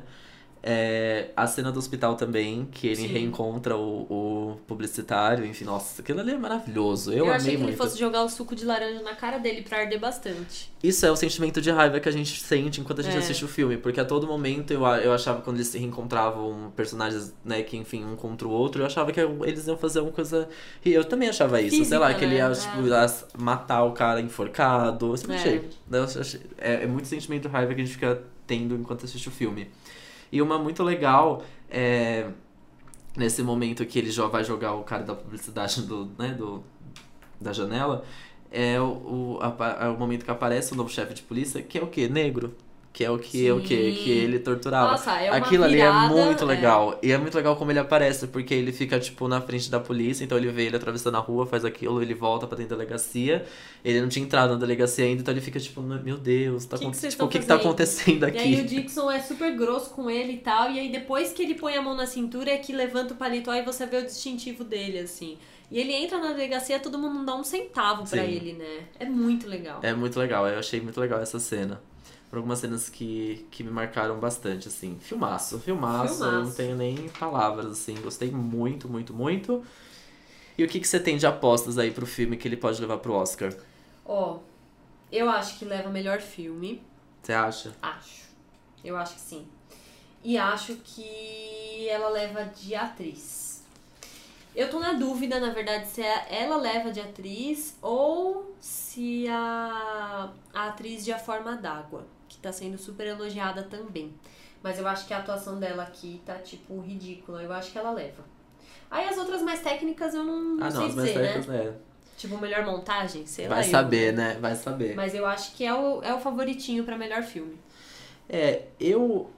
É, a cena do hospital também, que ele Sim. reencontra o, o publicitário, enfim, nossa, aquilo ali é maravilhoso. Eu, Eu, amei achei que muito. ele fosse jogar o suco de laranja na cara dele pra arder bastante. Isso é o sentimento de raiva que a gente sente enquanto a gente É. assiste o filme, porque a todo momento eu, eu achava quando eles se reencontravam personagens, né, que enfim, um contra o outro, eu achava que eles iam fazer uma coisa. E eu também achava isso, sei Física, lá, que ele ia né? tipo, É. as- matar o cara enforcado. Eu sempre É. achei. Eu achei- É, é muito sentimento de raiva que a gente fica tendo enquanto assiste o filme. E uma muito legal é. Nesse momento que ele já vai jogar o cara da publicidade do, né, do, da janela, é o, o, apa- é o momento que aparece o novo chefe de polícia, que é o quê? Negro. Que é o que, é o? Sim. Que ele torturava. Nossa, é uma Aquilo ali é virada, muito é. legal. E é muito legal como ele aparece, porque ele fica, tipo, na frente da polícia, então ele vê ele atravessando a rua, faz aquilo, ele volta pra dentro da delegacia. Ele não tinha entrado na delegacia ainda, então ele fica, tipo, meu Deus, tá Que que tipo, o que, que tá acontecendo E aí o aqui? Dixon é super grosso com ele e tal. E aí depois que ele põe a mão na cintura é que levanta o paletó e você vê o distintivo dele, assim. E ele entra na delegacia todo mundo não dá um centavo pra Sim. ele, né? É muito legal. É muito legal, eu achei muito legal essa cena. Foram algumas cenas que, que me marcaram bastante, assim. Filmaço, filmaço, eu não Filmaço. tenho nem palavras, assim. Gostei muito, muito, muito. E o que, que você tem de apostas aí pro filme que ele pode levar pro Oscar? Ó, eu acho que leva melhor filme. Você acha? Acho. Eu acho que sim. E acho que ela leva de atriz. Eu tô na dúvida, na verdade, se é- ela leva de atriz ou se a, a atriz de A Forma d'Água, tá sendo super elogiada também. Mas eu acho que a atuação dela aqui tá, tipo, ridícula. Eu acho que ela leva. Aí as outras mais técnicas eu não, não ah, sei não, as mais dizer, né? técnicas, é. Tipo, melhor montagem, sei lá. Vai eu, saber, né? Vai saber. Mas eu acho que é o, é o favoritinho pra melhor filme. É, eu.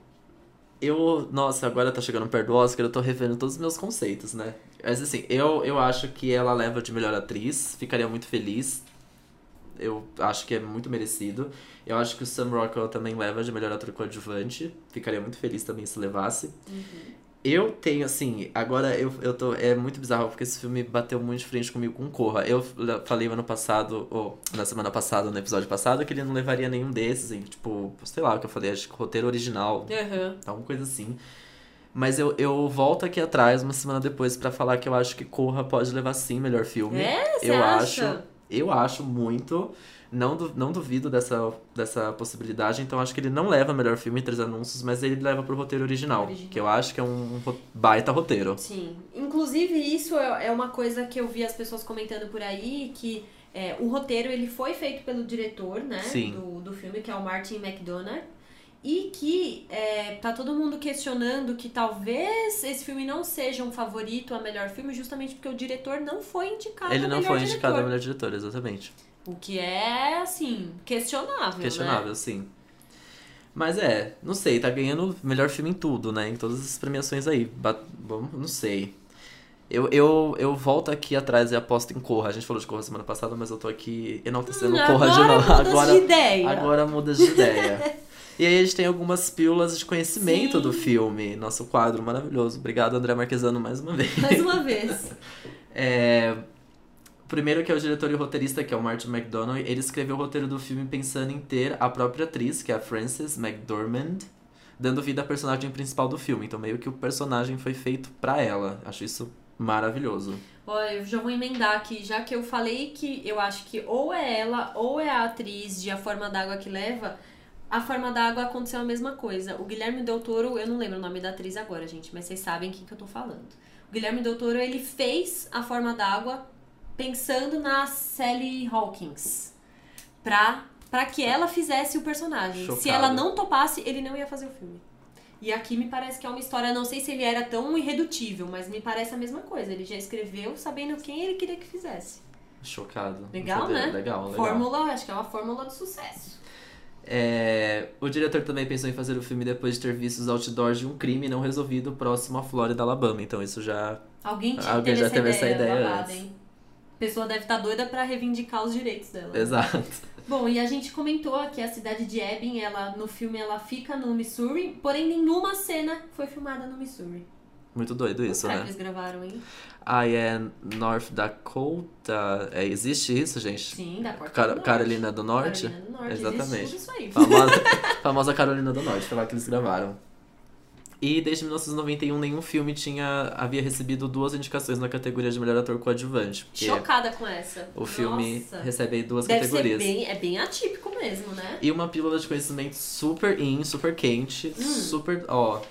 Eu, nossa, agora tá chegando perto do Oscar, eu tô revendo todos os meus conceitos, né? Mas assim, eu, eu acho que ela leva de melhor atriz, ficaria muito feliz. Eu acho que é muito merecido. Eu acho que o Sam Rockwell também leva de melhor ator coadjuvante. Ficaria muito feliz também se levasse. Eu tenho, assim, agora eu, eu tô. É muito bizarro porque esse filme bateu muito de frente comigo com Corra. Eu falei ano passado, ou na semana passada, no episódio passado, que ele não levaria nenhum desses, hein? Tipo, sei lá o que eu falei, acho que roteiro original, Aham. alguma coisa assim. Mas eu, eu volto aqui atrás, uma semana depois, pra falar que eu acho que Corra pode levar sim melhor filme. É? Eu acha? acho. Eu acho muito. Não, du- não duvido dessa, dessa possibilidade, então acho que ele não leva melhor filme três anúncios, mas ele leva pro roteiro original, Original. que eu acho que é um baita roteiro. Sim. Inclusive, isso é é uma coisa que eu vi as pessoas comentando por aí, que é, o roteiro ele foi feito pelo diretor, né? Sim. Do, do filme, que é o Martin McDonagh. E que é, tá todo mundo questionando que talvez esse filme não seja um favorito a melhor filme, justamente porque o diretor não foi indicado ele a não foi indicado a diretor. melhor diretor, exatamente. O que é, assim, questionável, Questionável, né? sim. Mas é, não sei, tá ganhando melhor filme em tudo, né? Em todas as premiações aí. Bom, não sei. Eu, eu, eu volto aqui atrás e aposto em Corra. A gente falou de Corra semana passada, mas eu tô aqui enaltecendo Hum, Corra de agora novo. mudas Agora, de ideia. agora muda de ideia. E aí a gente tem algumas pílulas de conhecimento Sim. do filme. Nosso quadro maravilhoso. Obrigado, André Marquesano, mais uma vez. Mais uma vez. É, Primeiro que é o diretor e roteirista, que é o Martin McDonagh, ele escreveu o roteiro do filme pensando em ter a própria atriz, que é a Frances McDormand, dando vida à personagem principal do filme. Então meio que o personagem foi feito pra ela. Acho isso maravilhoso. Olha, eu já vou emendar aqui, já que eu falei que eu acho que ou é ela ou é a atriz de A Forma d'Água que leva, A Forma d'Água aconteceu a mesma coisa. O Guilherme Del Toro, eu não lembro o nome da atriz agora, gente, mas vocês sabem quem que eu tô falando. O Guilherme Del Toro, ele fez A Forma d'Água pensando na Sally Hawkins. Pra, pra que ela fizesse o personagem. Se Chocado. ela não topasse, ele não ia fazer o filme. E aqui me parece que é uma história, não sei se ele era tão irredutível, mas me parece a mesma coisa. Ele já escreveu sabendo quem ele queria que fizesse. Chocado. Legal, né? Legal, legal. Fórmula, acho que é uma fórmula de sucesso. É, O diretor também pensou em fazer o filme depois de ter visto os outdoors de um crime não resolvido próximo à Flórida, Alabama. Então isso já Alguém, tinha, Alguém teve, já teve essa ideia babada, antes. hein? A pessoa deve estar doida pra reivindicar os direitos dela. Exato. Bom, e a gente comentou que a cidade de Ebbing, ela, no filme, ela fica no Missouri, porém nenhuma cena foi filmada no Missouri. Muito doido isso, né? eles gravaram, hein? Ah, é North Dakota. É, existe isso, gente? Sim, da Carolina Car- do Norte. Carolina do Norte? Carolina do Norte, Exatamente. isso aí. Famosa, famosa Carolina do Norte, foi lá que eles gravaram. E desde 1991 nenhum filme tinha havia recebido duas indicações na categoria de melhor ator coadjuvante. Chocada com essa. o filme Nossa. recebe aí duas Deve categorias. bem, é bem atípico mesmo, né? E uma pílula de conhecimento super in, super quente, Hum. super. Ó,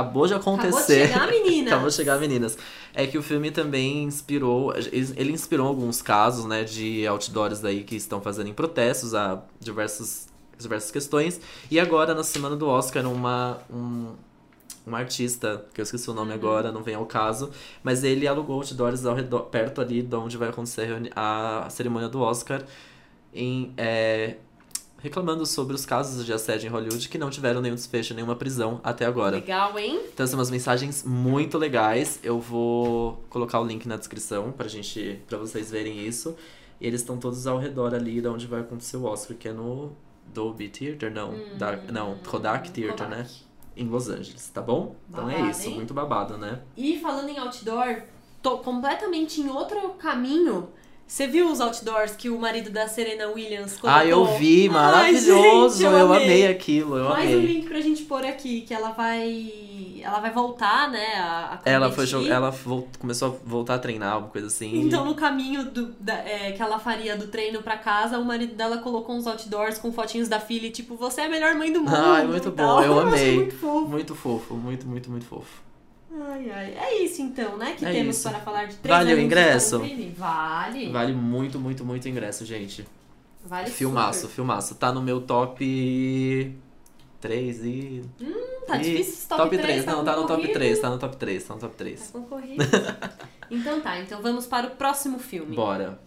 acabou de Acabou de acontecer. chegar, menina. Acabou de chegar, meninas. É que o filme também inspirou. Ele inspirou alguns casos, né, de outdoors aí que estão fazendo em protestos a diversas, diversas questões. E agora, na semana do Oscar, uma. Um, um artista, que eu esqueci o nome Uhum. agora, não vem ao caso, mas ele alugou outdoors ao redor, perto ali de onde vai acontecer a a, cerimônia do Oscar, em, é, reclamando sobre os casos de assédio em Hollywood que não tiveram nenhum desfecho, nenhuma prisão até agora. Legal, hein? Então são umas mensagens muito legais. Eu vou colocar o link na descrição pra gente, para vocês verem isso. E eles estão todos ao redor ali de onde vai acontecer o Oscar, que é no Dolby Theater, não, da, não, Kodak Theater, Hum, Kodak. né? Em Los Angeles, tá bom? Então é Babado, isso, hein? muito babado, né? E falando em outdoor, tô completamente em outro caminho. Você viu os outdoors que o marido da Serena Williams colocou? Ah, eu vi, Ai, maravilhoso! gente, eu, amei. aquilo, eu Mais um amei. link pra gente pôr aqui, que ela vai. Ela vai voltar, né? A, a Ela foi ela vol- começou a voltar a treinar, alguma coisa assim. Então, no caminho do, da- é, que ela faria do treino pra casa, o marido dela colocou uns outdoors com fotinhos da filha, tipo, você é a melhor mãe do mundo. Ai, muito bom, eu amei. muito fofo. Muito fofo, muito, muito, muito fofo. Ai, ai. É isso então, né? Que É temos isso. para falar de três Vale o ingresso? o? Vale. Vale muito, muito, muito ingresso, gente. Vale Filmaço, super. filmaço. Tá no meu top 3 e. Tá e- difícil esse top, 3, Não, tá no top concorrido. 3, tá no top 3, tá no top Tá 3. concorrido. então tá, então vamos para o próximo filme. Bora.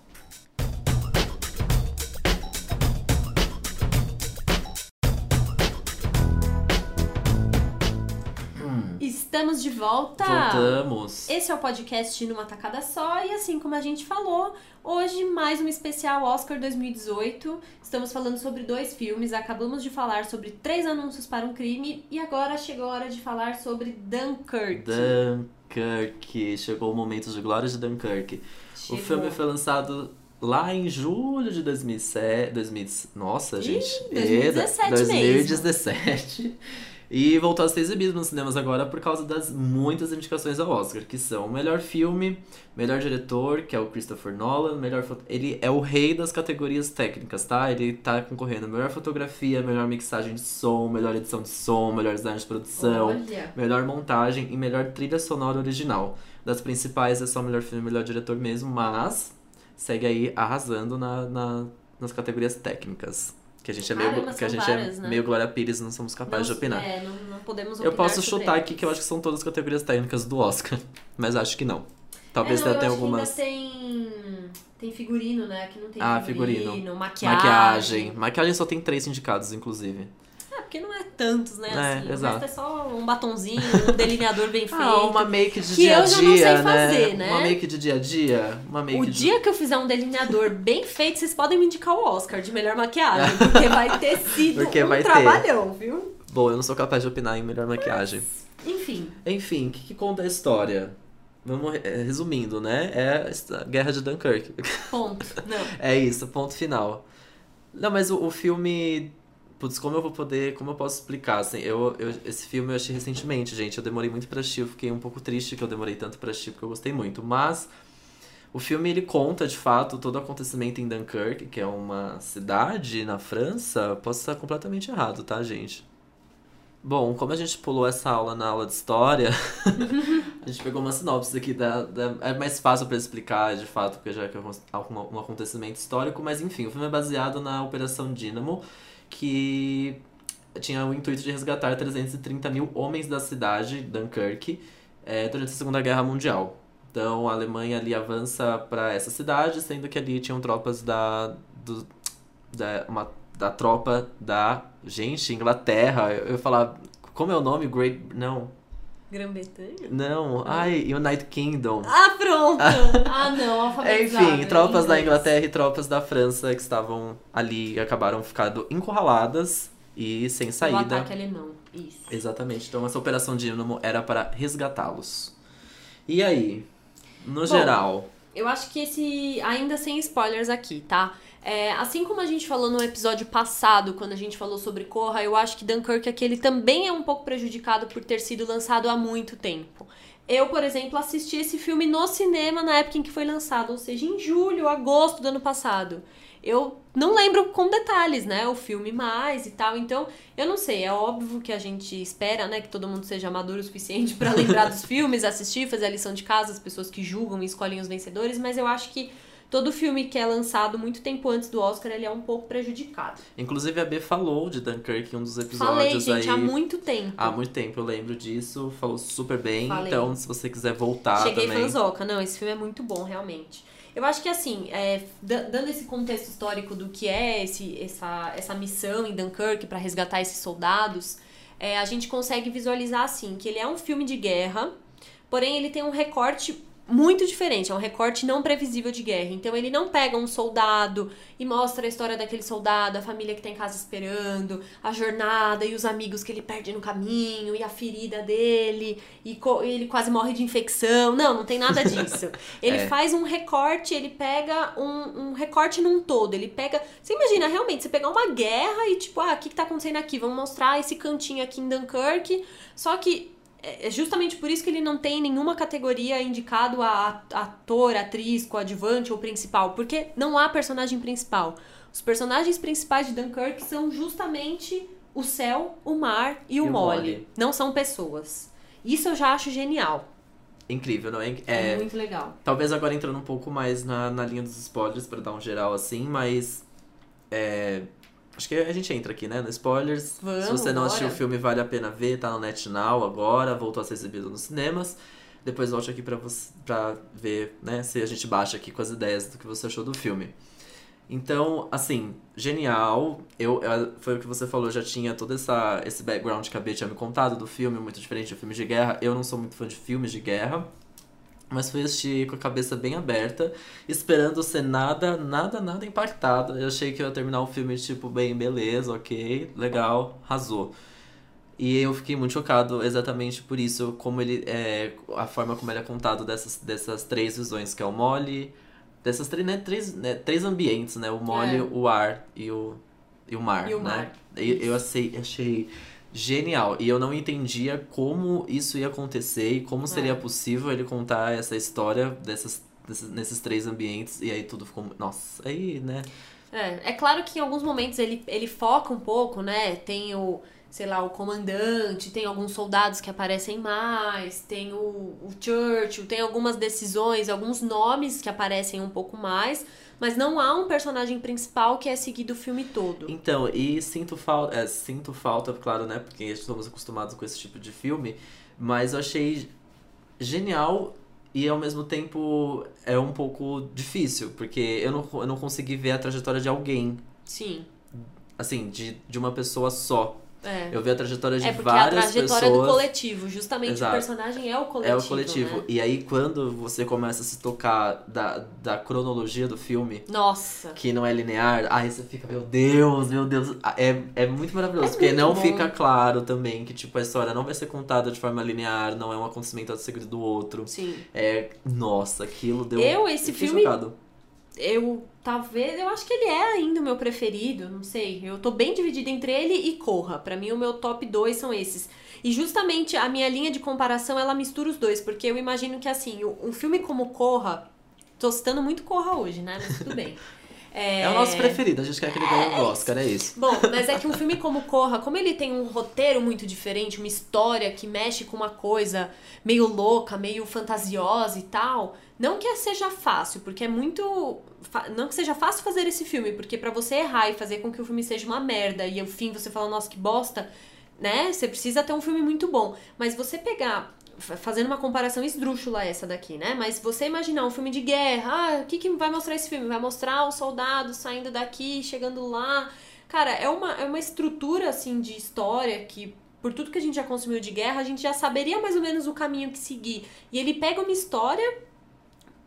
Estamos de volta! Voltamos. Esse é o podcast numa tacada só e assim como a gente falou, hoje mais um especial Oscar 2018. Estamos falando sobre dois filmes, acabamos de falar sobre três anúncios para um crime e agora chegou a hora de falar sobre Dunkirk. Dunkirk. Chegou o momento de glória de Dunkirk. Chegou. O filme foi lançado lá em julho de 2007. 2000, nossa, Ih, gente. 2017 É, 2017. E voltou a ser exibido nos cinemas agora por causa das muitas indicações ao Oscar, que são melhor filme, melhor diretor, que é o Christopher Nolan, melhor foto... ele é o rei das categorias técnicas, tá? Ele tá concorrendo melhor fotografia, melhor mixagem de som, melhor edição de som, melhor design de produção, Olha, melhor montagem e melhor trilha sonora original. Das principais é só melhor filme e melhor diretor mesmo, mas segue aí arrasando na, na- nas categorias técnicas. Que a gente é meio, Caramba, que a gente várias, é né? meio Glória Pires e não somos capazes de não, opinar. É, não, não podemos Eu opinar posso sobre chutar aqui que eu acho que são todas as categorias técnicas do Oscar, mas acho que não. Talvez é, não, tenha eu algumas. tem, tem figurino, né? Que não tem Ah, figurino. figurino. Maquiagem. Maquiagem. Maquiagem só tem três indicados, inclusive. Porque não é tantos, né? É, assim, exato. O resto é só um batonzinho, um delineador bem feito. Ah, uma make de Que dia a eu dia, já não sei né? fazer, né? Uma make de dia a dia. Uma make O de... dia que eu fizer um delineador bem feito, vocês podem me indicar o Oscar de melhor maquiagem, porque vai ter sido Porque um vai ter. trabalhão, viu? Bom, eu não sou capaz de opinar em melhor maquiagem. Enfim, Enfim, o que, que conta a história? Vamos é, resumindo, né? É a guerra de Dunkirk. ponto. Não. É isso, ponto final. Não, mas o, o filme. Putz, como eu vou poder. Como eu posso explicar? Assim, eu, eu- esse filme eu achei recentemente, gente. Eu demorei muito pra assistir. Eu fiquei um pouco triste que eu demorei tanto pra assistir, porque eu gostei muito. Mas. O filme ele conta de fato todo o acontecimento em Dunkirk, que é uma cidade na França. Posso estar completamente errado, tá, gente? Bom, como a gente pulou essa aula na aula de história, a gente pegou uma sinopse aqui da, da- é mais fácil pra explicar de fato, porque já que é um, um acontecimento histórico, mas enfim, o filme é baseado na Operação Dynamo, que tinha o intuito de resgatar 330 mil homens da cidade, Dunkirk, eh, durante a Segunda Guerra Mundial. Então a Alemanha ali avança pra essa cidade, sendo que ali tinham tropas da, do, da, uma, da tropa da, gente, Inglaterra, eu, eu ia falar, como é o nome? Great, não, Grã-Bretanha? não, ai, United Kingdom. Ah, pronto! Ah, não, alfabetizada. Enfim, tropas da. Inglaterra e tropas da França que estavam ali acabaram ficando encurraladas e sem O saída. ataque alemão, isso. Exatamente. Então essa operação Dínamo era para resgatá-los. E aí, no geral, Eu acho que esse. Ainda sem spoilers aqui, tá? É, assim como a gente falou no episódio passado, quando a gente falou sobre Corra, eu acho que Dunkirk aquele também é um pouco prejudicado por ter sido lançado há muito tempo. Eu, por exemplo, assisti esse filme no cinema na época em que foi lançado, ou seja, em julho, agosto do ano passado. Eu não lembro com detalhes, né, o filme mais e tal, então eu não sei, é óbvio que a gente espera, né, que todo mundo seja maduro o suficiente pra lembrar dos filmes, assistir, fazer a lição de casa, as pessoas que julgam e escolhem os vencedores, mas eu acho que todo filme que é lançado muito tempo antes do Oscar, ele é um pouco prejudicado. inclusive a B falou de Dunkirk em um dos episódios Falei, gente, aí. há muito tempo. Há muito tempo, eu lembro disso, falou super bem. Falei. Então, se você quiser voltar Cheguei também. fanzoca. Não, esse filme é muito bom, realmente. Eu acho que assim, é, da- dando esse contexto histórico do que é esse, essa, essa missão em Dunkirk para resgatar esses soldados, é, a gente consegue visualizar assim que ele é um filme de guerra, porém ele tem um recorte muito diferente, é um recorte não previsível de guerra. Então ele não pega um soldado e mostra a história daquele soldado, a família que tá em casa esperando, a jornada e os amigos que ele perde no caminho e a ferida dele e ele quase morre de infecção. Não, não tem nada disso. Ele É. faz um recorte, ele pega um, um recorte num todo. Ele pega. Você imagina realmente, você pegar uma guerra e tipo, ah, o que, que tá acontecendo aqui? Vamos mostrar esse cantinho aqui em Dunkirk. Só que é é justamente por isso que ele não tem nenhuma categoria indicado a ator, atriz, coadjuvante ou principal, porque não há personagem principal. Os personagens principais de Dunkirk são justamente o céu, o mar e o, E o mole. mole. Não são pessoas. Isso eu já acho genial. Incrível, não é? É, É, muito legal. Talvez agora entrando um pouco mais na, na linha dos spoilers, pra dar um geral assim, mas. É, acho que a gente entra aqui, né? No spoilers. Vamos, Se você não assistiu o filme, vale a pena ver, tá no NetNow agora, voltou a ser exibido nos cinemas. Depois volte aqui pra, você, pra ver, né, se a gente baixa aqui com as ideias do que você achou do filme. Então, assim, genial. Eu, eu- foi o que você falou, eu já tinha todo essa, esse background que a Bia tinha me contado do filme, muito diferente de filmes de guerra. Eu não sou muito fã de filmes de guerra. Mas fui assistir com a cabeça bem aberta, esperando ser nada, nada, nada impactado. Eu achei que eu ia terminar o filme, tipo, bem, beleza, ok, legal, arrasou. E eu fiquei muito chocado exatamente por isso, como ele é. A forma como ele é contado dessas, dessas três visões, que é o mole. Dessas três, né, três, né, três ambientes, né? O mole, É. o ar e o, e o mar, E o né? mar. E Eu achei, achei genial. E eu não entendia como isso ia acontecer e como seria É. possível ele contar essa história dessas, desses, nesses três ambientes. E aí tudo ficou. Nossa, aí, né? É, é claro que em alguns momentos ele, ele foca um pouco, né? Tem o, sei lá, o comandante, tem alguns soldados que aparecem mais, tem o, o Churchill, tem algumas decisões, alguns nomes que aparecem um pouco mais, mas não há um personagem principal que é seguido o filme todo. Então, e sinto falta, é, sinto falta, claro, né? Porque estamos acostumados com esse tipo de filme, mas eu achei genial e ao mesmo tempo é um pouco difícil, porque eu não, eu não consegui ver a trajetória de alguém, Sim. assim, de, de uma pessoa só. É. Eu vi a trajetória de É porque é a várias trajetória pessoas. do coletivo. Justamente Exato. o personagem é o coletivo. É o coletivo. né? E aí, quando você começa a se tocar da, da cronologia do filme, Nossa. que não é linear, aí você fica, meu Deus, meu Deus. É, é muito maravilhoso, É porque muito não bom. fica claro também que, tipo, a história não vai ser contada de forma linear, não é um acontecimento segredo do outro. Sim. É. Nossa, aquilo deu. Eu, esse filme- chocado. Eu, talvez, eu acho que ele é ainda o meu preferido, não sei. Eu tô bem dividida entre ele e Corra. Pra mim, o meu top 2 são esses. E justamente a minha linha de comparação, ela mistura os dois, porque eu imagino que, assim, um filme como Corra. Tô citando muito Corra hoje, né? Mas tudo bem. É... o nosso preferido, a gente quer que ele ganhe o Oscar, é isso. Bom, mas é que um filme como Corra, como ele tem um roteiro muito diferente, uma história que mexe com uma coisa meio louca, meio fantasiosa e tal, não que seja fácil, porque é muito. Não que seja fácil fazer esse filme, porque pra você errar e fazer com que o filme seja uma merda e ao fim você fala, nossa, que bosta, né? Você precisa ter um filme muito bom. Mas você pegar. fa- Fazendo uma comparação esdrúxula essa daqui, né? Mas você imaginar um filme de guerra, ah, o que, que vai mostrar esse filme? Vai mostrar os soldados saindo daqui, chegando lá. Cara, é uma, é uma estrutura, assim, de história que, por tudo que a gente já consumiu de guerra, a gente já saberia mais ou menos o caminho que seguir. E ele pega uma história,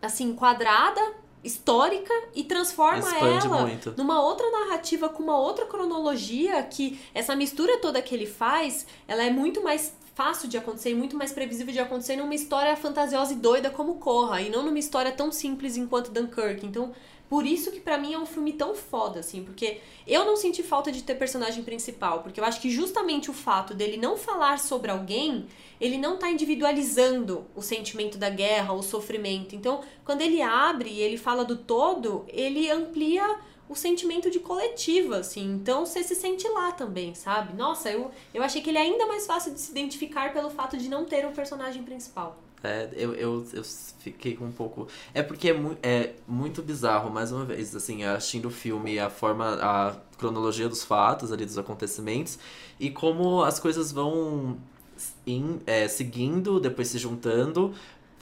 assim, quadrada, histórica, e transforma Expande ela muito. numa outra narrativa com uma outra cronologia que essa mistura toda que ele faz, ela é muito mais fácil de acontecer e muito mais previsível de acontecer numa história fantasiosa e doida como Corra e não numa história tão simples enquanto Dunkirk. Então, por isso que pra mim é um filme tão foda assim, porque eu não senti falta de ter personagem principal, porque eu acho que justamente o fato dele não falar sobre alguém, ele não tá individualizando o sentimento da guerra, o sofrimento. Então, quando ele abre e ele fala do todo, ele amplia o sentimento de coletiva, assim. Então você se sente lá também, sabe? Nossa, eu, eu achei que ele é ainda mais fácil de se identificar pelo fato de não ter um personagem principal. É, eu, eu, eu fiquei com um pouco. É porque é, mu é muito bizarro, mais uma vez, assim, assistindo o filme, a forma, a cronologia dos fatos ali, dos acontecimentos, e como as coisas vão em- é, seguindo, depois se juntando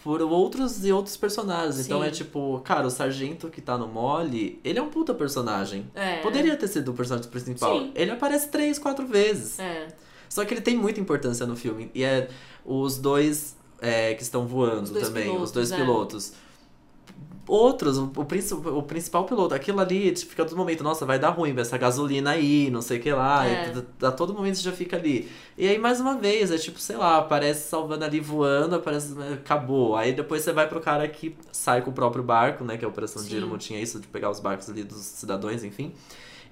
por outros e outros personagens. Então Sim. é tipo, cara, o sargento que tá no mole, ele é um puta personagem. É. Poderia ter sido o personagem principal. Sim. Ele aparece três, quatro vezes. É. Só que ele tem muita importância no filme. E é os dois é, que estão voando também, pilotos, os dois é. pilotos. Outros, o, o, o principal piloto, aquilo ali, tipo, fica todo momento, nossa, vai dar ruim, vai essa gasolina aí, não sei o que lá. É. a- a todo momento você já fica ali. E aí, mais uma vez, é tipo, sei lá, aparece salvando ali voando, aparece. né, Acabou. Aí depois você vai pro cara que sai com o próprio barco, né? Que a Operação Sim. Dínamo tinha isso, de pegar os barcos ali dos cidadãos, enfim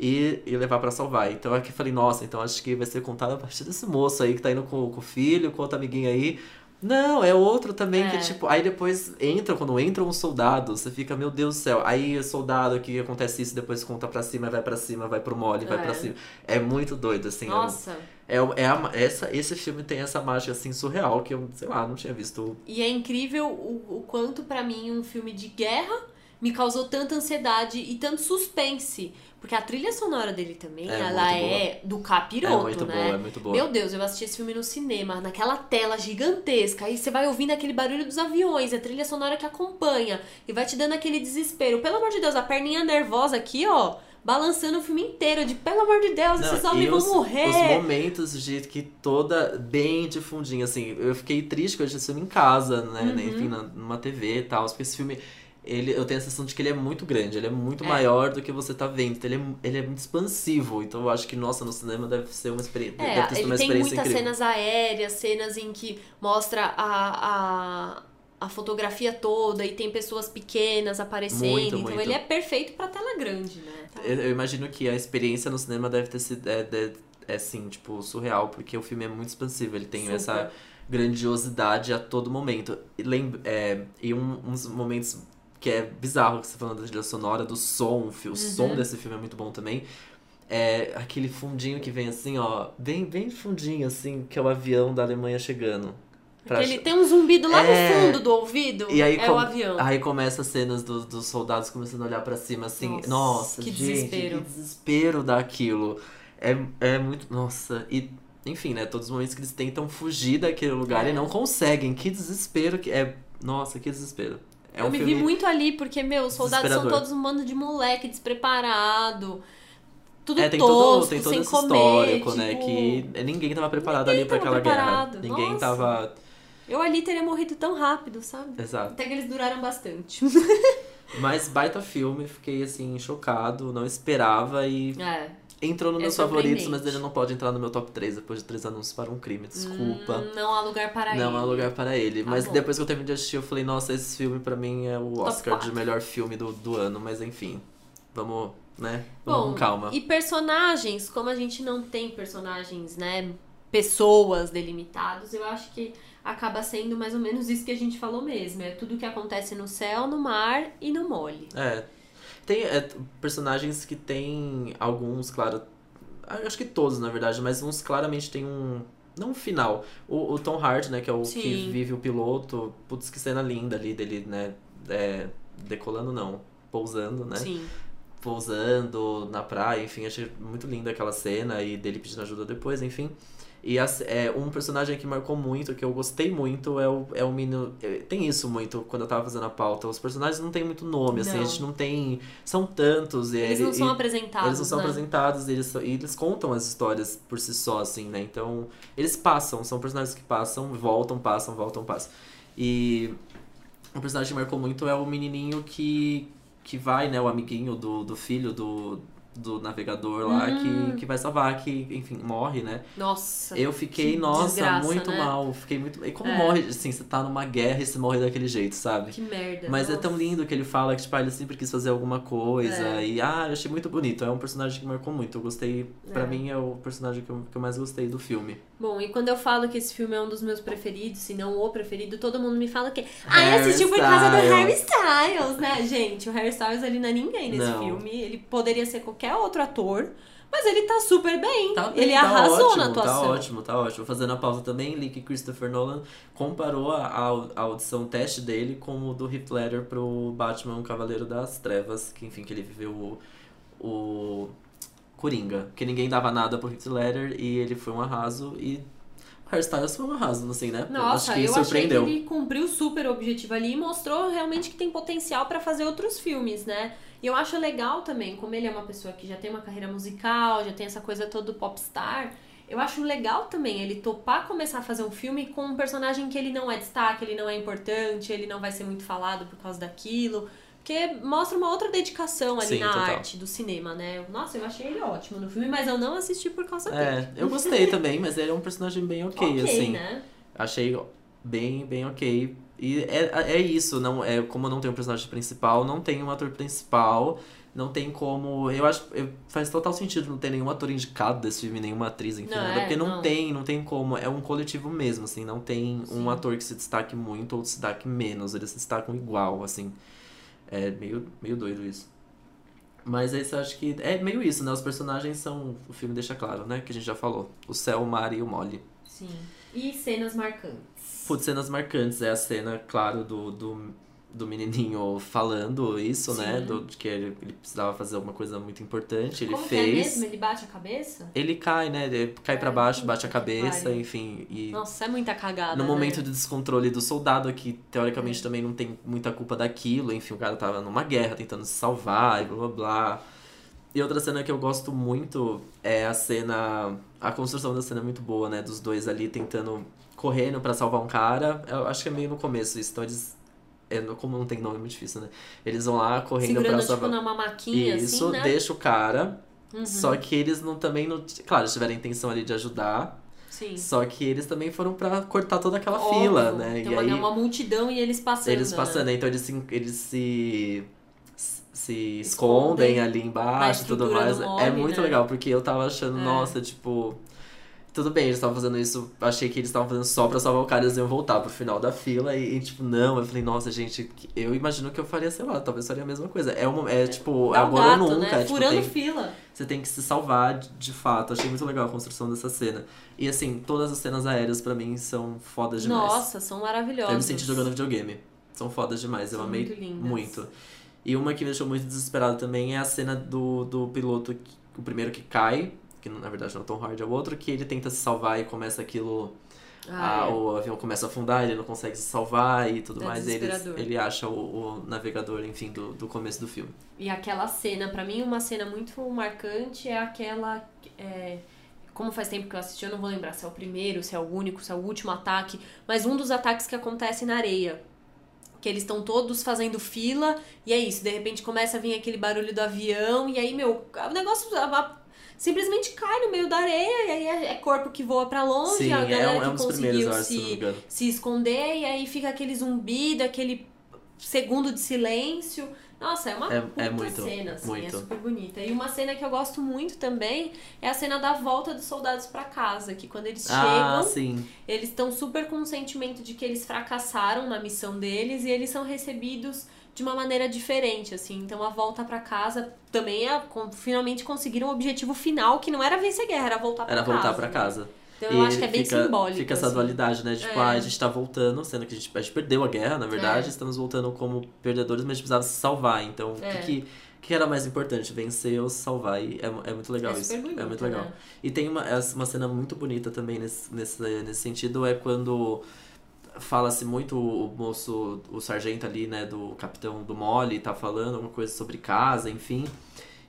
e, e levar pra salvar. Então aqui eu falei, nossa, então acho que vai ser contado a partir desse moço aí que tá indo com, com o filho, com outro amiguinho aí. Não, é outro também que, É. tipo, aí depois entra, quando entra um soldado, você fica, meu Deus do céu. Aí o soldado aqui acontece isso, depois conta pra cima, vai pra cima, vai pro mole, vai É. pra cima. É muito doido, assim. é Nossa. É, é a- essa, esse filme tem essa mágica, assim, surreal, que eu, sei lá, não tinha visto. E é incrível o, o quanto, pra mim, um filme de guerra me causou tanta ansiedade e tanto suspense. Porque a trilha sonora dele também, É ela é do capiroto, é muito né? boa, é muito boa. Meu Deus, eu assisti esse filme no cinema, naquela tela gigantesca. Aí você vai ouvindo aquele barulho dos aviões, a trilha sonora que acompanha. E vai te dando aquele desespero. Pelo amor de Deus, a perninha nervosa aqui, ó. Balançando o filme inteiro, de pelo amor de Deus, Não, esses homens os, vão morrer. Os momentos de que toda bem de fundinho, assim, eu fiquei triste que eu assisti esse filme em casa, né? Uhum. Enfim, numa TV e tal, porque esse filme. Ele, eu tenho a sensação de que ele é muito grande, ele é muito É. maior do que você tá vendo. Então ele é, ele é muito expansivo. Então eu acho que, nossa, no cinema deve ser uma experiência. deve É, ter sido ele uma tem experiência muitas incrível. cenas aéreas, cenas em que mostra a, a, a fotografia toda e tem pessoas pequenas aparecendo. Muito, então muito. ele é perfeito pra tela grande, né? Tá. Eu, eu imagino que a experiência no cinema deve ter sido. É, de- é assim, tipo, surreal, porque o filme é muito expansivo. Ele tem Super. essa grandiosidade a todo momento. E, lem é, e um- uns momentos que é bizarro que você tá falando da trilha sonora, do som, o o Uhum. som desse filme é muito bom também. É aquele fundinho que vem assim, ó, bem, bem fundinho, assim, que é o avião da Alemanha chegando. Pra ele tem um zumbido lá É. no fundo do ouvido. E aí, é com- o avião. Aí começa as cenas dos, dos soldados começando a olhar pra cima, assim. Nossa, Nossa, que gente, desespero. que desespero daquilo. É, é muito. Nossa, e. Enfim, né? Todos os momentos que eles tentam fugir daquele lugar É. e não conseguem. Que desespero que é. Nossa, que desespero. É eu um me filme. vi muito ali, porque, meu, os soldados são todos um bando de moleque despreparado. Tudo É, tem tosco, todo, tem todo sem esse comer, histórico, né? tipo, Que ninguém tava preparado ninguém ali pra tava aquela preparado, guerra. Ninguém nossa. tava. Eu ali teria morrido tão rápido, sabe? Exato. Até que eles duraram bastante. Mas baita filme, fiquei assim, chocado, não esperava e É. entrou nos É meus favoritos, mas ele não pode entrar no meu top 3 depois de três anúncios para um crime, desculpa. Hum, não há lugar para Não ele. há lugar para ele. Tá mas bom. depois que eu terminei de assistir, eu falei, nossa, esse filme pra mim é o Oscar de melhor filme do, do ano, mas enfim. Vamos, né? Vamos Bom, com calma. E personagens, como a gente não tem personagens, né? Pessoas delimitados, eu acho que acaba sendo mais ou menos isso que a gente falou mesmo. É tudo que acontece no céu, no mar e no mole. É. Tem é, personagens que tem alguns, claro. Acho que todos, na verdade, mas uns claramente tem um. Não um final. O, o Tom Hardy, né, que é o que Sim. vive o piloto. Putz, que cena linda ali dele, né? é, decolando não. Pousando, né? Sim. pousando na praia, enfim, achei muito linda aquela cena e dele pedindo ajuda depois, enfim. E as- é, um personagem que marcou muito, que eu gostei muito, é o, é o menino. é, Tem isso muito quando eu tava fazendo a pauta. Os personagens não tem muito nome, assim, Não. a gente não tem. São tantos. Eles ele- não são e- apresentados. eles não são né? apresentados e eles, e eles contam as histórias por si só, assim, né? Então, eles passam, são personagens que passam, voltam, passam, voltam, passam. E um personagem que marcou muito é o menininho que, que vai, né? O amiguinho do, do filho do, do navegador lá, Hum. que, que vai salvar, que, enfim, morre, né? Nossa. Eu fiquei, que nossa, desgraça, muito né? mal. Fiquei muito. E como É. morre, assim, você tá numa guerra e você morre daquele jeito, sabe? Que merda. Mas é nossa. tão lindo que ele fala que, tipo, ah, ele sempre quis fazer alguma coisa. É. E, ah, eu achei muito bonito. É um personagem que marcou muito. Eu gostei. Pra É. mim, é o personagem que eu, que eu mais gostei do filme. Bom, e quando eu falo que esse filme é um dos meus preferidos, se não o preferido, todo mundo me fala que. Ah, eu assisti por causa do Styles." Harry Styles, né, gente? O Harry Styles ele não é ninguém nesse Não. filme. Ele poderia ser qualquer outro ator, mas ele tá super bem. Tá bem, ele tá arrasou ótimo, na atuação. Tá ótimo, tá ótimo. Fazendo a pausa também, li que Christopher Nolan comparou a, a, audição teste dele com o do Heath Ledger pro Batman Cavaleiro das Trevas, que enfim, que ele viveu o, o Coringa. Que ninguém dava nada pro Heath Ledger e ele foi um arraso e o Harry Styles foi um arraso, assim, né? Nossa, acho que eu achei que surpreendeu. ele cumpriu super o objetivo ali e mostrou realmente que tem potencial pra fazer outros filmes, né? E eu acho legal também, como ele é uma pessoa que já tem uma carreira musical, já tem essa coisa toda do popstar, eu acho legal também ele topar começar a fazer um filme com um personagem que ele não é destaque, ele não é importante, ele não vai ser muito falado por causa daquilo. Porque mostra uma outra dedicação ali Sim, na total. arte do cinema, né? Nossa, eu achei ele ótimo no filme, mas eu não assisti por causa dele. É, eu gostei também, mas ele é um personagem bem ok, ok, assim. né? Achei bem, bem ok. E é, é isso, não é como não tem um personagem principal, não tem um ator principal, não tem como. Eu acho eu, faz total sentido não ter nenhum ator indicado desse filme, nenhuma atriz, enfim, Não, nada, é, porque não, não. tem, não tem como. É um coletivo mesmo, assim, não tem Sim. um ator que se destaque muito ou se destaque menos, eles se destacam igual, assim. É meio, meio doido isso. Mas esse eu acho que é meio isso, né? Os personagens são. O filme deixa claro, né? Que a gente já falou. O céu, o mar e o mole. Sim. E cenas marcantes. Putz, cenas marcantes. É a cena, claro, do, do do menininho falando isso, né? Sim. Do, de que ele, ele precisava fazer alguma coisa muito importante. Ele Como que é fez. mesmo? Ele bate a cabeça? Ele cai, né? Ele cai pra Ai, baixo, bate a cabeça, pariu. enfim. E Nossa, é muita cagada. no né? momento de descontrole do soldado, que É. teoricamente também não tem muita culpa daquilo, enfim, o cara tava numa guerra tentando se salvar e blá blá blá. E outra cena que eu gosto muito é a cena. A construção da cena é muito boa, né? Dos dois ali tentando. Correndo pra salvar um cara. Eu acho que é meio no começo isso. Então eles. É, como não tem nome, é muito difícil, né? Eles vão lá correndo Segurando, pra tipo, salvar. numa maquinha, Isso, assim, né? deixa o cara. Uhum. Só que eles não também não. Claro, eles tiveram a intenção ali de ajudar. Sim. Só que eles também foram pra cortar toda aquela Óbvio. fila, né? Tem e uma, aí uma multidão e eles passando. eles passando, né? então eles se, eles se se Escondem escondem ali embaixo e tudo mais. é muito né? legal, porque eu tava achando, É. nossa, tipo. Tudo bem, eles estavam fazendo isso. Achei que eles estavam fazendo só pra salvar o cara, eles iam voltar pro final da fila. E, e, tipo, não. Eu falei, nossa, gente, eu imagino que eu faria, sei lá, talvez faria a mesma coisa. É, uma, é tipo, Dá um agora gato, ou nunca. né? é, tipo, Furando tem- fila. você tem que se salvar de, de fato. Achei muito legal a construção dessa cena. E assim, todas as cenas aéreas pra mim são fodas demais. Nossa, são maravilhosas. Eu me senti jogando videogame. São fodas demais, eu São amei muito muito. E uma que me deixou muito desesperado também é a cena do, do piloto, o primeiro que cai, que na verdade não é o Tom Hardy, é o outro, que ele tenta se salvar e começa aquilo. Ah, a- é. o avião começa a afundar, ele não consegue se salvar e tudo É mais. Ele, ele acha o, o navegador, enfim, do, do começo do filme. E aquela cena, pra mim, uma cena muito marcante é aquela. é, como faz tempo que eu assisti, eu não vou lembrar se é o primeiro, se é o único, se é o último ataque, mas um dos ataques que acontece na areia. Que eles estão todos fazendo fila, e é isso, de repente começa a vir aquele barulho do avião, e aí, meu, o negócio a- simplesmente cai no meio da areia, e aí é, é corpo que voa pra longe, Sim, a é galera um, é um que conseguiu acho, se se, esconder, e aí fica aquele zumbido, aquele segundo de silêncio. Nossa, é uma É- puta é muito, cena, assim, muito. é super bonita. E uma cena que eu gosto muito também é a cena da volta dos soldados pra casa, que quando eles Ah, chegam, sim. eles estão super com o sentimento de que eles fracassaram na missão deles e eles são recebidos de uma maneira diferente, assim. Então a volta pra casa também é finalmente conseguiram o objetivo final, que não era vencer a guerra, era voltar pra Era casa. voltar pra né? casa. Então eu acho que é bem fica, simbólico. Fica essa assim. dualidade, né? De, tipo, É. ah, a gente tá voltando, sendo que a gente, a gente perdeu a guerra, na verdade, É. estamos voltando como perdedores, mas a gente precisava se salvar. Então, o É. que, que, que era mais importante? Vencer ou se salvar? E é, é muito legal é isso. super bonito, é muito legal. né? E tem uma, uma cena muito bonita também nesse, nesse, nesse sentido, é quando fala-se muito o moço, o sargento ali, né, do capitão do Mole, tá falando alguma coisa sobre casa, enfim.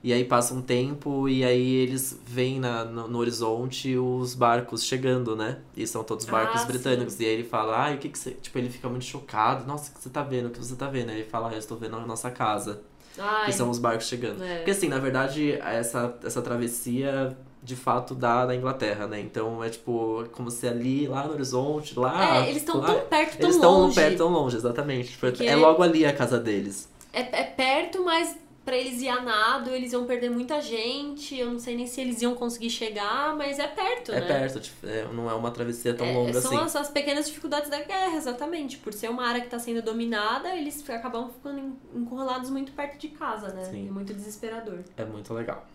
E aí passa um tempo e aí eles veem na, no, no horizonte os barcos chegando, né? E são todos barcos Ah, britânicos. E aí ele fala, ai, o que que você... Tipo, ele fica muito chocado. Nossa, o que você tá vendo? O que você tá vendo? Aí ele fala, ah, eu estou vendo a nossa casa. Ai, Que são os barcos chegando. é. Porque assim, na verdade, essa, essa travessia de fato dá na Inglaterra, né? Então é tipo, como se ali, lá no horizonte, lá. É, eles estão tão perto, tão Eles estão longe. perto, tão longe, exatamente. Tipo, Porque- É logo ali a casa deles. É, é perto, mas pra eles ir a nado, eles iam perder muita gente. Eu não sei nem se eles iam conseguir chegar, mas é perto, É né? perto, tipo, é- não é uma travessia tão É, longa são assim. as, as pequenas dificuldades da guerra, exatamente. Por ser uma área que está sendo dominada, eles acabam ficando en- encurralados muito perto de casa, né? Sim. É muito desesperador. É muito legal.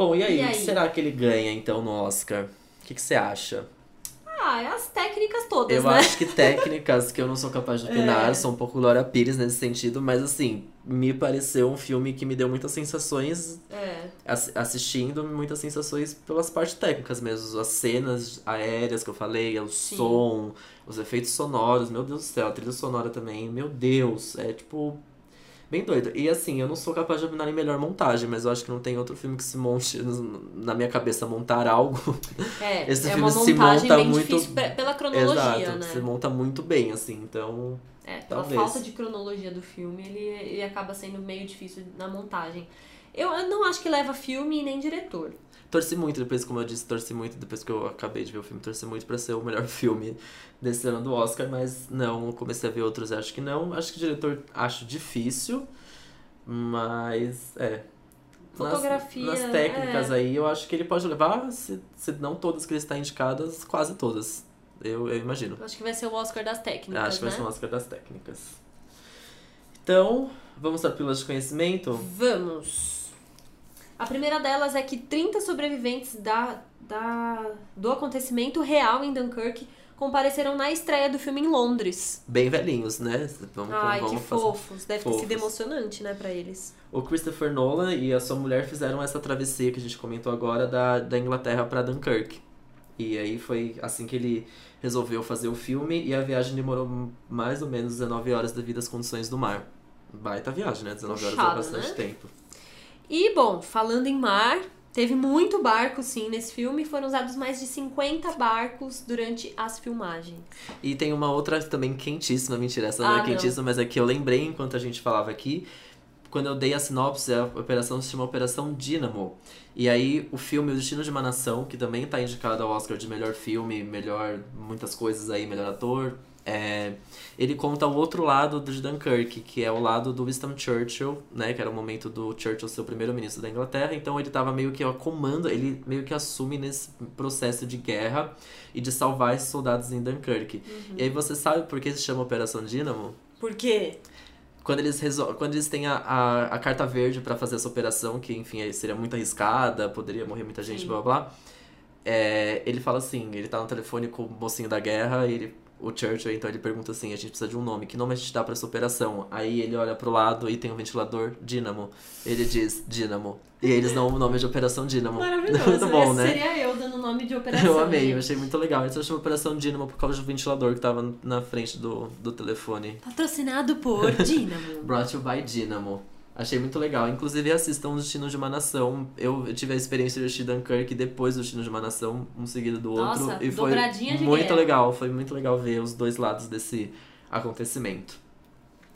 Bom, e aí? E O que aí? será que ele ganha então no Oscar? O que, que você acha? Ah, é as técnicas todas, Eu né? acho que técnicas que eu não sou capaz de opinar, É. sou um pouco Glória Pires nesse sentido, mas assim, me pareceu um filme que me deu muitas sensações É. ass- assistindo, muitas sensações pelas partes técnicas mesmo, as cenas aéreas que eu falei, o Sim. som, os efeitos sonoros, meu Deus do céu, a trilha sonora também, meu Deus, é tipo bem doido. E assim, eu não sou capaz de opinar em melhor montagem, mas eu acho que não tem outro filme que se monte na minha cabeça montar algo É, Esse é filme se monta bem muito- pela cronologia, Exato, né? se monta muito bem, assim, então. É, pela Talvez. falta de cronologia do filme, ele, ele acaba sendo meio difícil na montagem. Eu, eu não acho que leva filme nem diretor. Torci muito depois, como eu disse, torci muito depois que eu acabei de ver o filme, torci muito pra ser o melhor filme desse ano do Oscar, mas não, comecei a ver outros, acho que não. Acho que o diretor acho difícil, mas é. Nas- Fotografia, Nas, técnicas é. aí, eu acho que ele pode levar, se, se não todas que ele está indicadas, quase todas. Eu, eu imagino. Acho que vai ser o Oscar das técnicas, acho que né? vai ser um Oscar das técnicas. Então, vamos para pílulas de conhecimento? Vamos! A primeira delas é que 30 sobreviventes da, da, do acontecimento real em Dunkirk compareceram na estreia do filme em Londres. Bem velhinhos, né? Vamos, Ai, vamos que fazer... fofos. Deve fofos. ter sido emocionante, né, pra eles. O Christopher Nolan e a sua mulher fizeram essa travessia que a gente comentou agora da, da Inglaterra para Dunkirk. E aí foi assim que ele resolveu fazer o filme e a viagem demorou mais ou menos 19 horas devido às condições do mar. Baita viagem, né? 19 horas é bastante né? tempo. E, bom, falando em mar, teve muito barco, sim, nesse filme. Foram usados mais de 50 barcos durante as filmagens. E tem uma outra também quentíssima, mentira, essa não é ah, é quentíssima, mas é que eu lembrei enquanto a gente falava aqui. Quando eu dei a sinopse, a operação se chama Operação Dynamo. E aí, o filme O Destino de uma Nação, que também está indicado ao Oscar de melhor filme, melhor muitas coisas aí, melhor ator, é, ele conta o outro lado de Dunkirk, que é o lado do Winston Churchill, né? Que era o momento do Churchill ser o primeiro-ministro da Inglaterra. Então ele estava meio que a comando, ele meio que assume nesse processo de guerra e de salvar esses soldados em Dunkirk. Uhum. E aí você sabe por que se chama Operação Dynamo? Por quê? Quando eles, resol... Quando eles têm a, a, a carta verde para fazer essa operação, que enfim seria muito arriscada, poderia morrer muita gente, Sim. blá blá blá. É, ele fala assim, ele tá no telefone com o mocinho da guerra e ele o Churchill, então ele pergunta assim: a gente precisa de um nome, que nome a gente dá pra essa operação? Aí ele olha pro lado e tem um ventilador Dynamo. Ele diz Dynamo. E eles dão o nome de Operação Dynamo. Maravilhoso. muito bom, né? Seria eu dando o nome de operação. Eu amei, eu achei muito legal. Então chama Operação Dynamo por causa do ventilador que tava na frente do, do telefone. Patrocinado por Dynamo. Brought you by Dynamo. Achei muito legal. Inclusive, assistam o Destino de uma Nação. Eu tive a experiência de assistir Dunkirk depois do Destino de uma Nação, um seguido do outro. Nossa, e foi muito guerra. legal. Foi muito legal ver os dois lados desse acontecimento.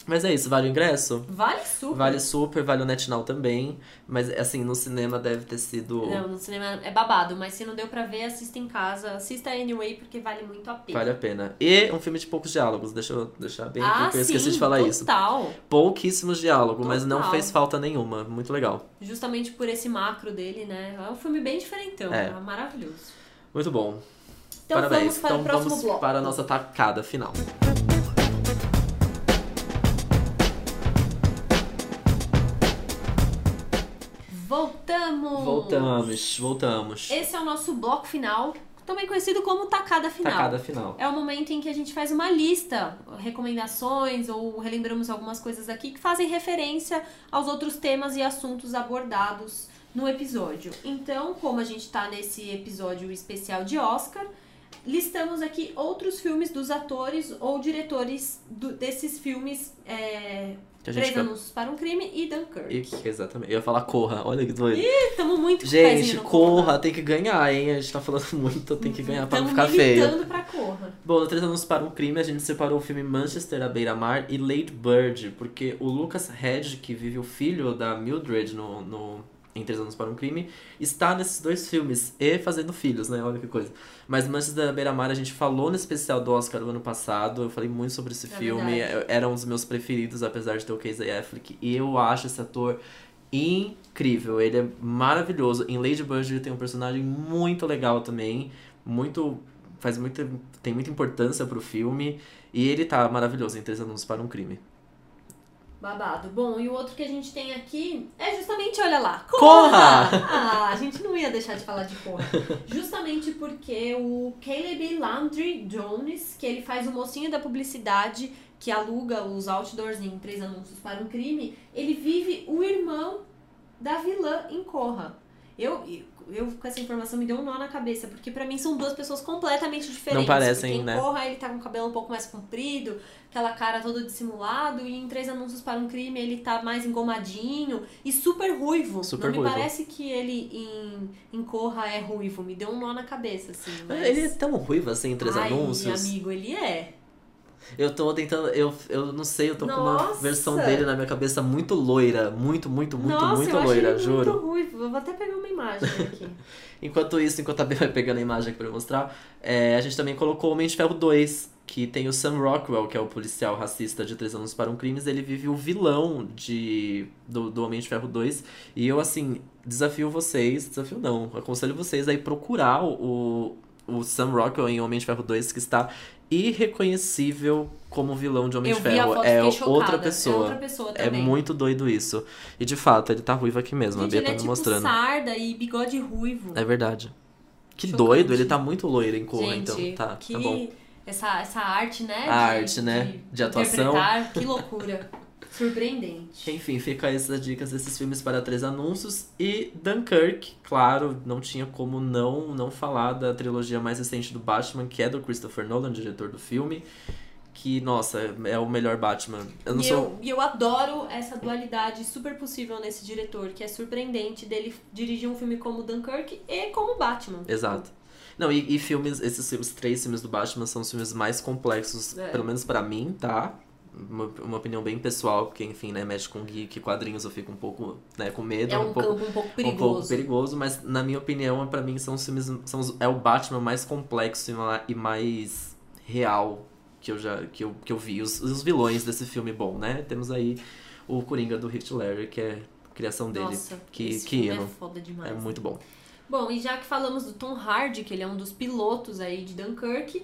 Mas é isso, vale o ingresso? Vale super. Vale super, vale o NetNow também. Mas, assim, no cinema deve ter sido... Não, no cinema é babado. Mas se não deu pra ver, assista em casa. Assista anyway, porque vale muito a pena. Vale a pena. E um filme de poucos diálogos. Deixa eu deixar bem ah, porque eu esqueci de falar total. isso. total. Pouquíssimos diálogos, mas não fez falta nenhuma. Muito legal. Justamente por esse macro dele, né? É um filme bem diferentão. É. é maravilhoso. Muito bom. Então Parabéns. vamos para então o próximo vamos bloco. para a nossa tacada final. Voltamos! Voltamos, voltamos. Esse é o nosso bloco final, também conhecido como tacada final. Tacada final. É o momento em que a gente faz uma lista, recomendações ou relembramos algumas coisas aqui que fazem referência aos outros temas e assuntos abordados no episódio. Então, como a gente tá nesse episódio especial de Oscar, listamos aqui outros filmes dos atores ou diretores do, desses filmes é, que a gente Três anúncios para um crime e Dunkirk. E, exatamente. Eu ia falar corra, olha que doido. Ih, tamo muito Gente, corra, tem que ganhar, hein? A gente tá falando muito, tem que ganhar pra não ficar feio. pra corra. Bom, no Três Anúncios para um Crime, a gente separou o filme Manchester à beira-mar e Late Bird, porque o Lucas Hedge, que vive o filho da Mildred no, no em Três Anos para um Crime, está nesses dois filmes e fazendo filhos, né? Olha que coisa. Mas Manches da Beira-Mar a gente falou no especial do Oscar do ano passado, eu falei muito sobre esse é filme, era um dos meus preferidos, apesar de ter o Casey Affleck, e eu acho esse ator incrível, ele é maravilhoso. Em Lady Bird ele tem um personagem muito legal também, muito faz muita tem muita importância pro filme e ele tá maravilhoso em Três Anos para um Crime. Babado. Bom, e o outro que a gente tem aqui é justamente, olha lá, Corra! Corra! Ah, a gente não ia deixar de falar de Corra. justamente porque o Caleb Landry Jones, que ele faz o mocinho da publicidade que aluga os outdoors em três anúncios para um crime, ele vive o irmão da vilã em Corra. Eu, eu com essa informação me deu um nó na cabeça, porque para mim são duas pessoas completamente diferentes. Não parecem, né? Em Corra ele tá com o cabelo um pouco mais comprido, aquela cara todo dissimulado, e em Três Anúncios para um Crime ele tá mais engomadinho e super ruivo. Super Não ruivo. me parece que ele em, em Corra é ruivo, me deu um nó na cabeça, assim. Mas... Ele é tão ruivo assim em Três Ai, Anúncios. amigo, ele é. Eu tô tentando. Eu, eu não sei, eu tô Nossa. com uma versão dele na minha cabeça muito loira. Muito, muito, muito, Nossa, muito eu loira, ele juro. Muito ruivo. Eu vou até pegar uma imagem aqui. enquanto isso, enquanto a Bia vai pegando a imagem aqui pra eu mostrar, é, a gente também colocou o Homem de Ferro 2, que tem o Sam Rockwell, que é o policial racista de Três Anos para um Crimes. Ele vive o vilão de, do, do Homem de Ferro 2. E eu, assim, desafio vocês, desafio não, aconselho vocês a ir procurar o, o Sam Rockwell em Homem de Ferro 2, que está irreconhecível como vilão de Homem eu de Ferro. Foto, é outra pessoa. É outra pessoa É também. muito doido isso. E de fato, ele tá ruivo aqui mesmo, Gente, a Bia tá é me tipo mostrando. sarda e bigode ruivo. É verdade. Que Chocante. doido, ele tá muito loiro em cor, Gente, então. Tá, que... tá bom. essa, essa arte, né? A arte, né? De atuação. interpretar. Que loucura. Surpreendente. Enfim, fica essas dicas desses filmes para três anúncios. E Dunkirk, claro, não tinha como não, não falar da trilogia mais recente do Batman, que é do Christopher Nolan, diretor do filme. Que, nossa, é o melhor Batman. Eu não e, sou. eu, e eu adoro essa dualidade super possível nesse diretor, que é surpreendente dele dirigir um filme como Dunkirk e como Batman. Exato. Não, e, e filmes, esses filmes, três filmes do Batman são os filmes mais complexos, É. pelo menos pra mim, tá? Uma, uma opinião bem pessoal, porque, enfim, né, mexe com geek, quadrinhos, eu fico um pouco, né, com medo, É um, um pouco, campo um pouco um perigoso. pouco perigoso, mas na minha opinião, pra mim, são os filmes, são os- é o Batman mais complexo e ma- mais real que eu já, que eu, que eu vi. Os, os vilões desse filme bom, né? Temos aí o Coringa do Heath Ledger, que é a criação dele, Nossa, que, esse que é foda demais. É muito bom. Bom, e já que falamos do Tom Hardy, que ele é um dos pilotos aí de Dunkirk,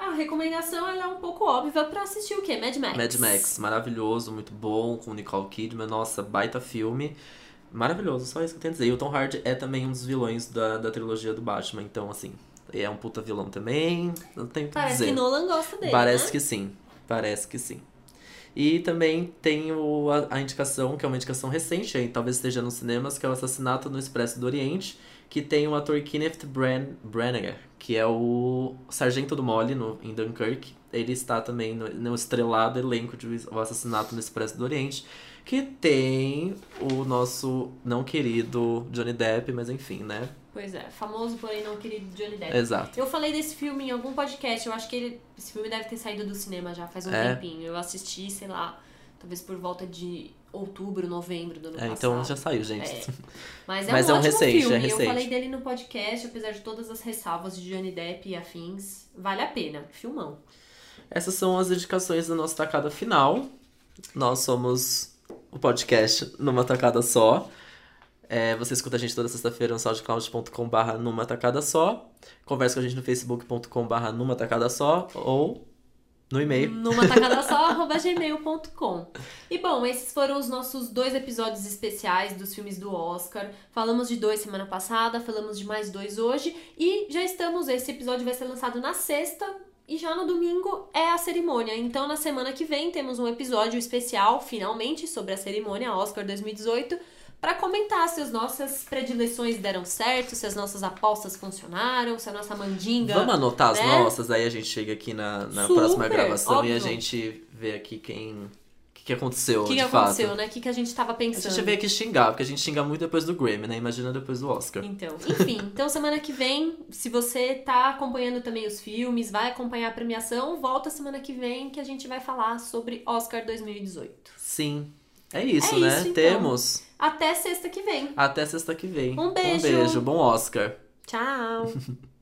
a recomendação ela é um pouco óbvia pra assistir o quê? Mad Max. Mad Max, maravilhoso, muito bom, com Nicole Kidman, nossa, baita filme. Maravilhoso, só isso que eu tenho a dizer. E o Tom Hardy é também um dos vilões da, da trilogia do Batman, então, assim, é um puta vilão também, não tenho o que Parece dizer. que Nolan gosta dele, Parece né? que sim, parece que sim. E também tem o, a, a indicação, que é uma indicação recente, aí talvez esteja nos cinemas, que é o Assassinato no Expresso do Oriente, que tem o ator Kenneth Bran Branagh, que é o sargento do Molly no, em Dunkirk. Ele está também no, no estrelado elenco de O Assassinato no Expresso do Oriente, que tem o nosso não querido Johnny Depp, mas enfim, né? Pois é, famoso, porém não querido Johnny Depp. Exato. Eu falei desse filme em algum podcast, eu acho que ele, esse filme deve ter saído do cinema já faz um É. tempinho. Eu assisti, sei lá, talvez por volta de outubro, novembro do ano É, passado. então já saiu, gente. É. Mas é Mas um é um ótimo recente, filme. é Eu recente. falei dele no podcast, apesar de todas as ressalvas de Johnny Depp e afins. Vale a pena. Filmão. Essas são as indicações da nossa tacada final. Nós somos o podcast numa tacada só. É, você escuta a gente toda sexta-feira no soundcloud.com.br numa tacada só. Conversa com a gente no facebook.com.br numa tacada só ou no e-mail. Numa tacada só, arroba gmail.com. E bom, esses foram os nossos dois episódios especiais dos filmes do Oscar. Falamos de dois semana passada, falamos de mais dois hoje. E já estamos, esse episódio vai ser lançado na sexta. E já no domingo é a cerimônia. Então, na semana que vem, temos um episódio especial, finalmente, sobre a cerimônia Oscar 2018, para comentar se as nossas predileções deram certo, se as nossas apostas funcionaram, se a nossa mandinga. Vamos anotar as né? nossas, aí a gente chega aqui na, na Super, próxima gravação e a óbvio. gente vê aqui quem. O que, que aconteceu, O que, fato. aconteceu, né? O que, que a gente tava A pensando. gente veio aqui xingar, porque a gente xinga muito depois do Grammy, né? Imagina depois do Oscar. Então, enfim, então semana que vem, se você tá acompanhando também os filmes, vai acompanhar a premiação, volta semana que vem que a gente vai falar sobre Oscar 2018. Sim. É isso, É né? isso, então. Temos. Até sexta que vem. Até sexta que vem. Um beijo. Um beijo. Bom Oscar. Tchau.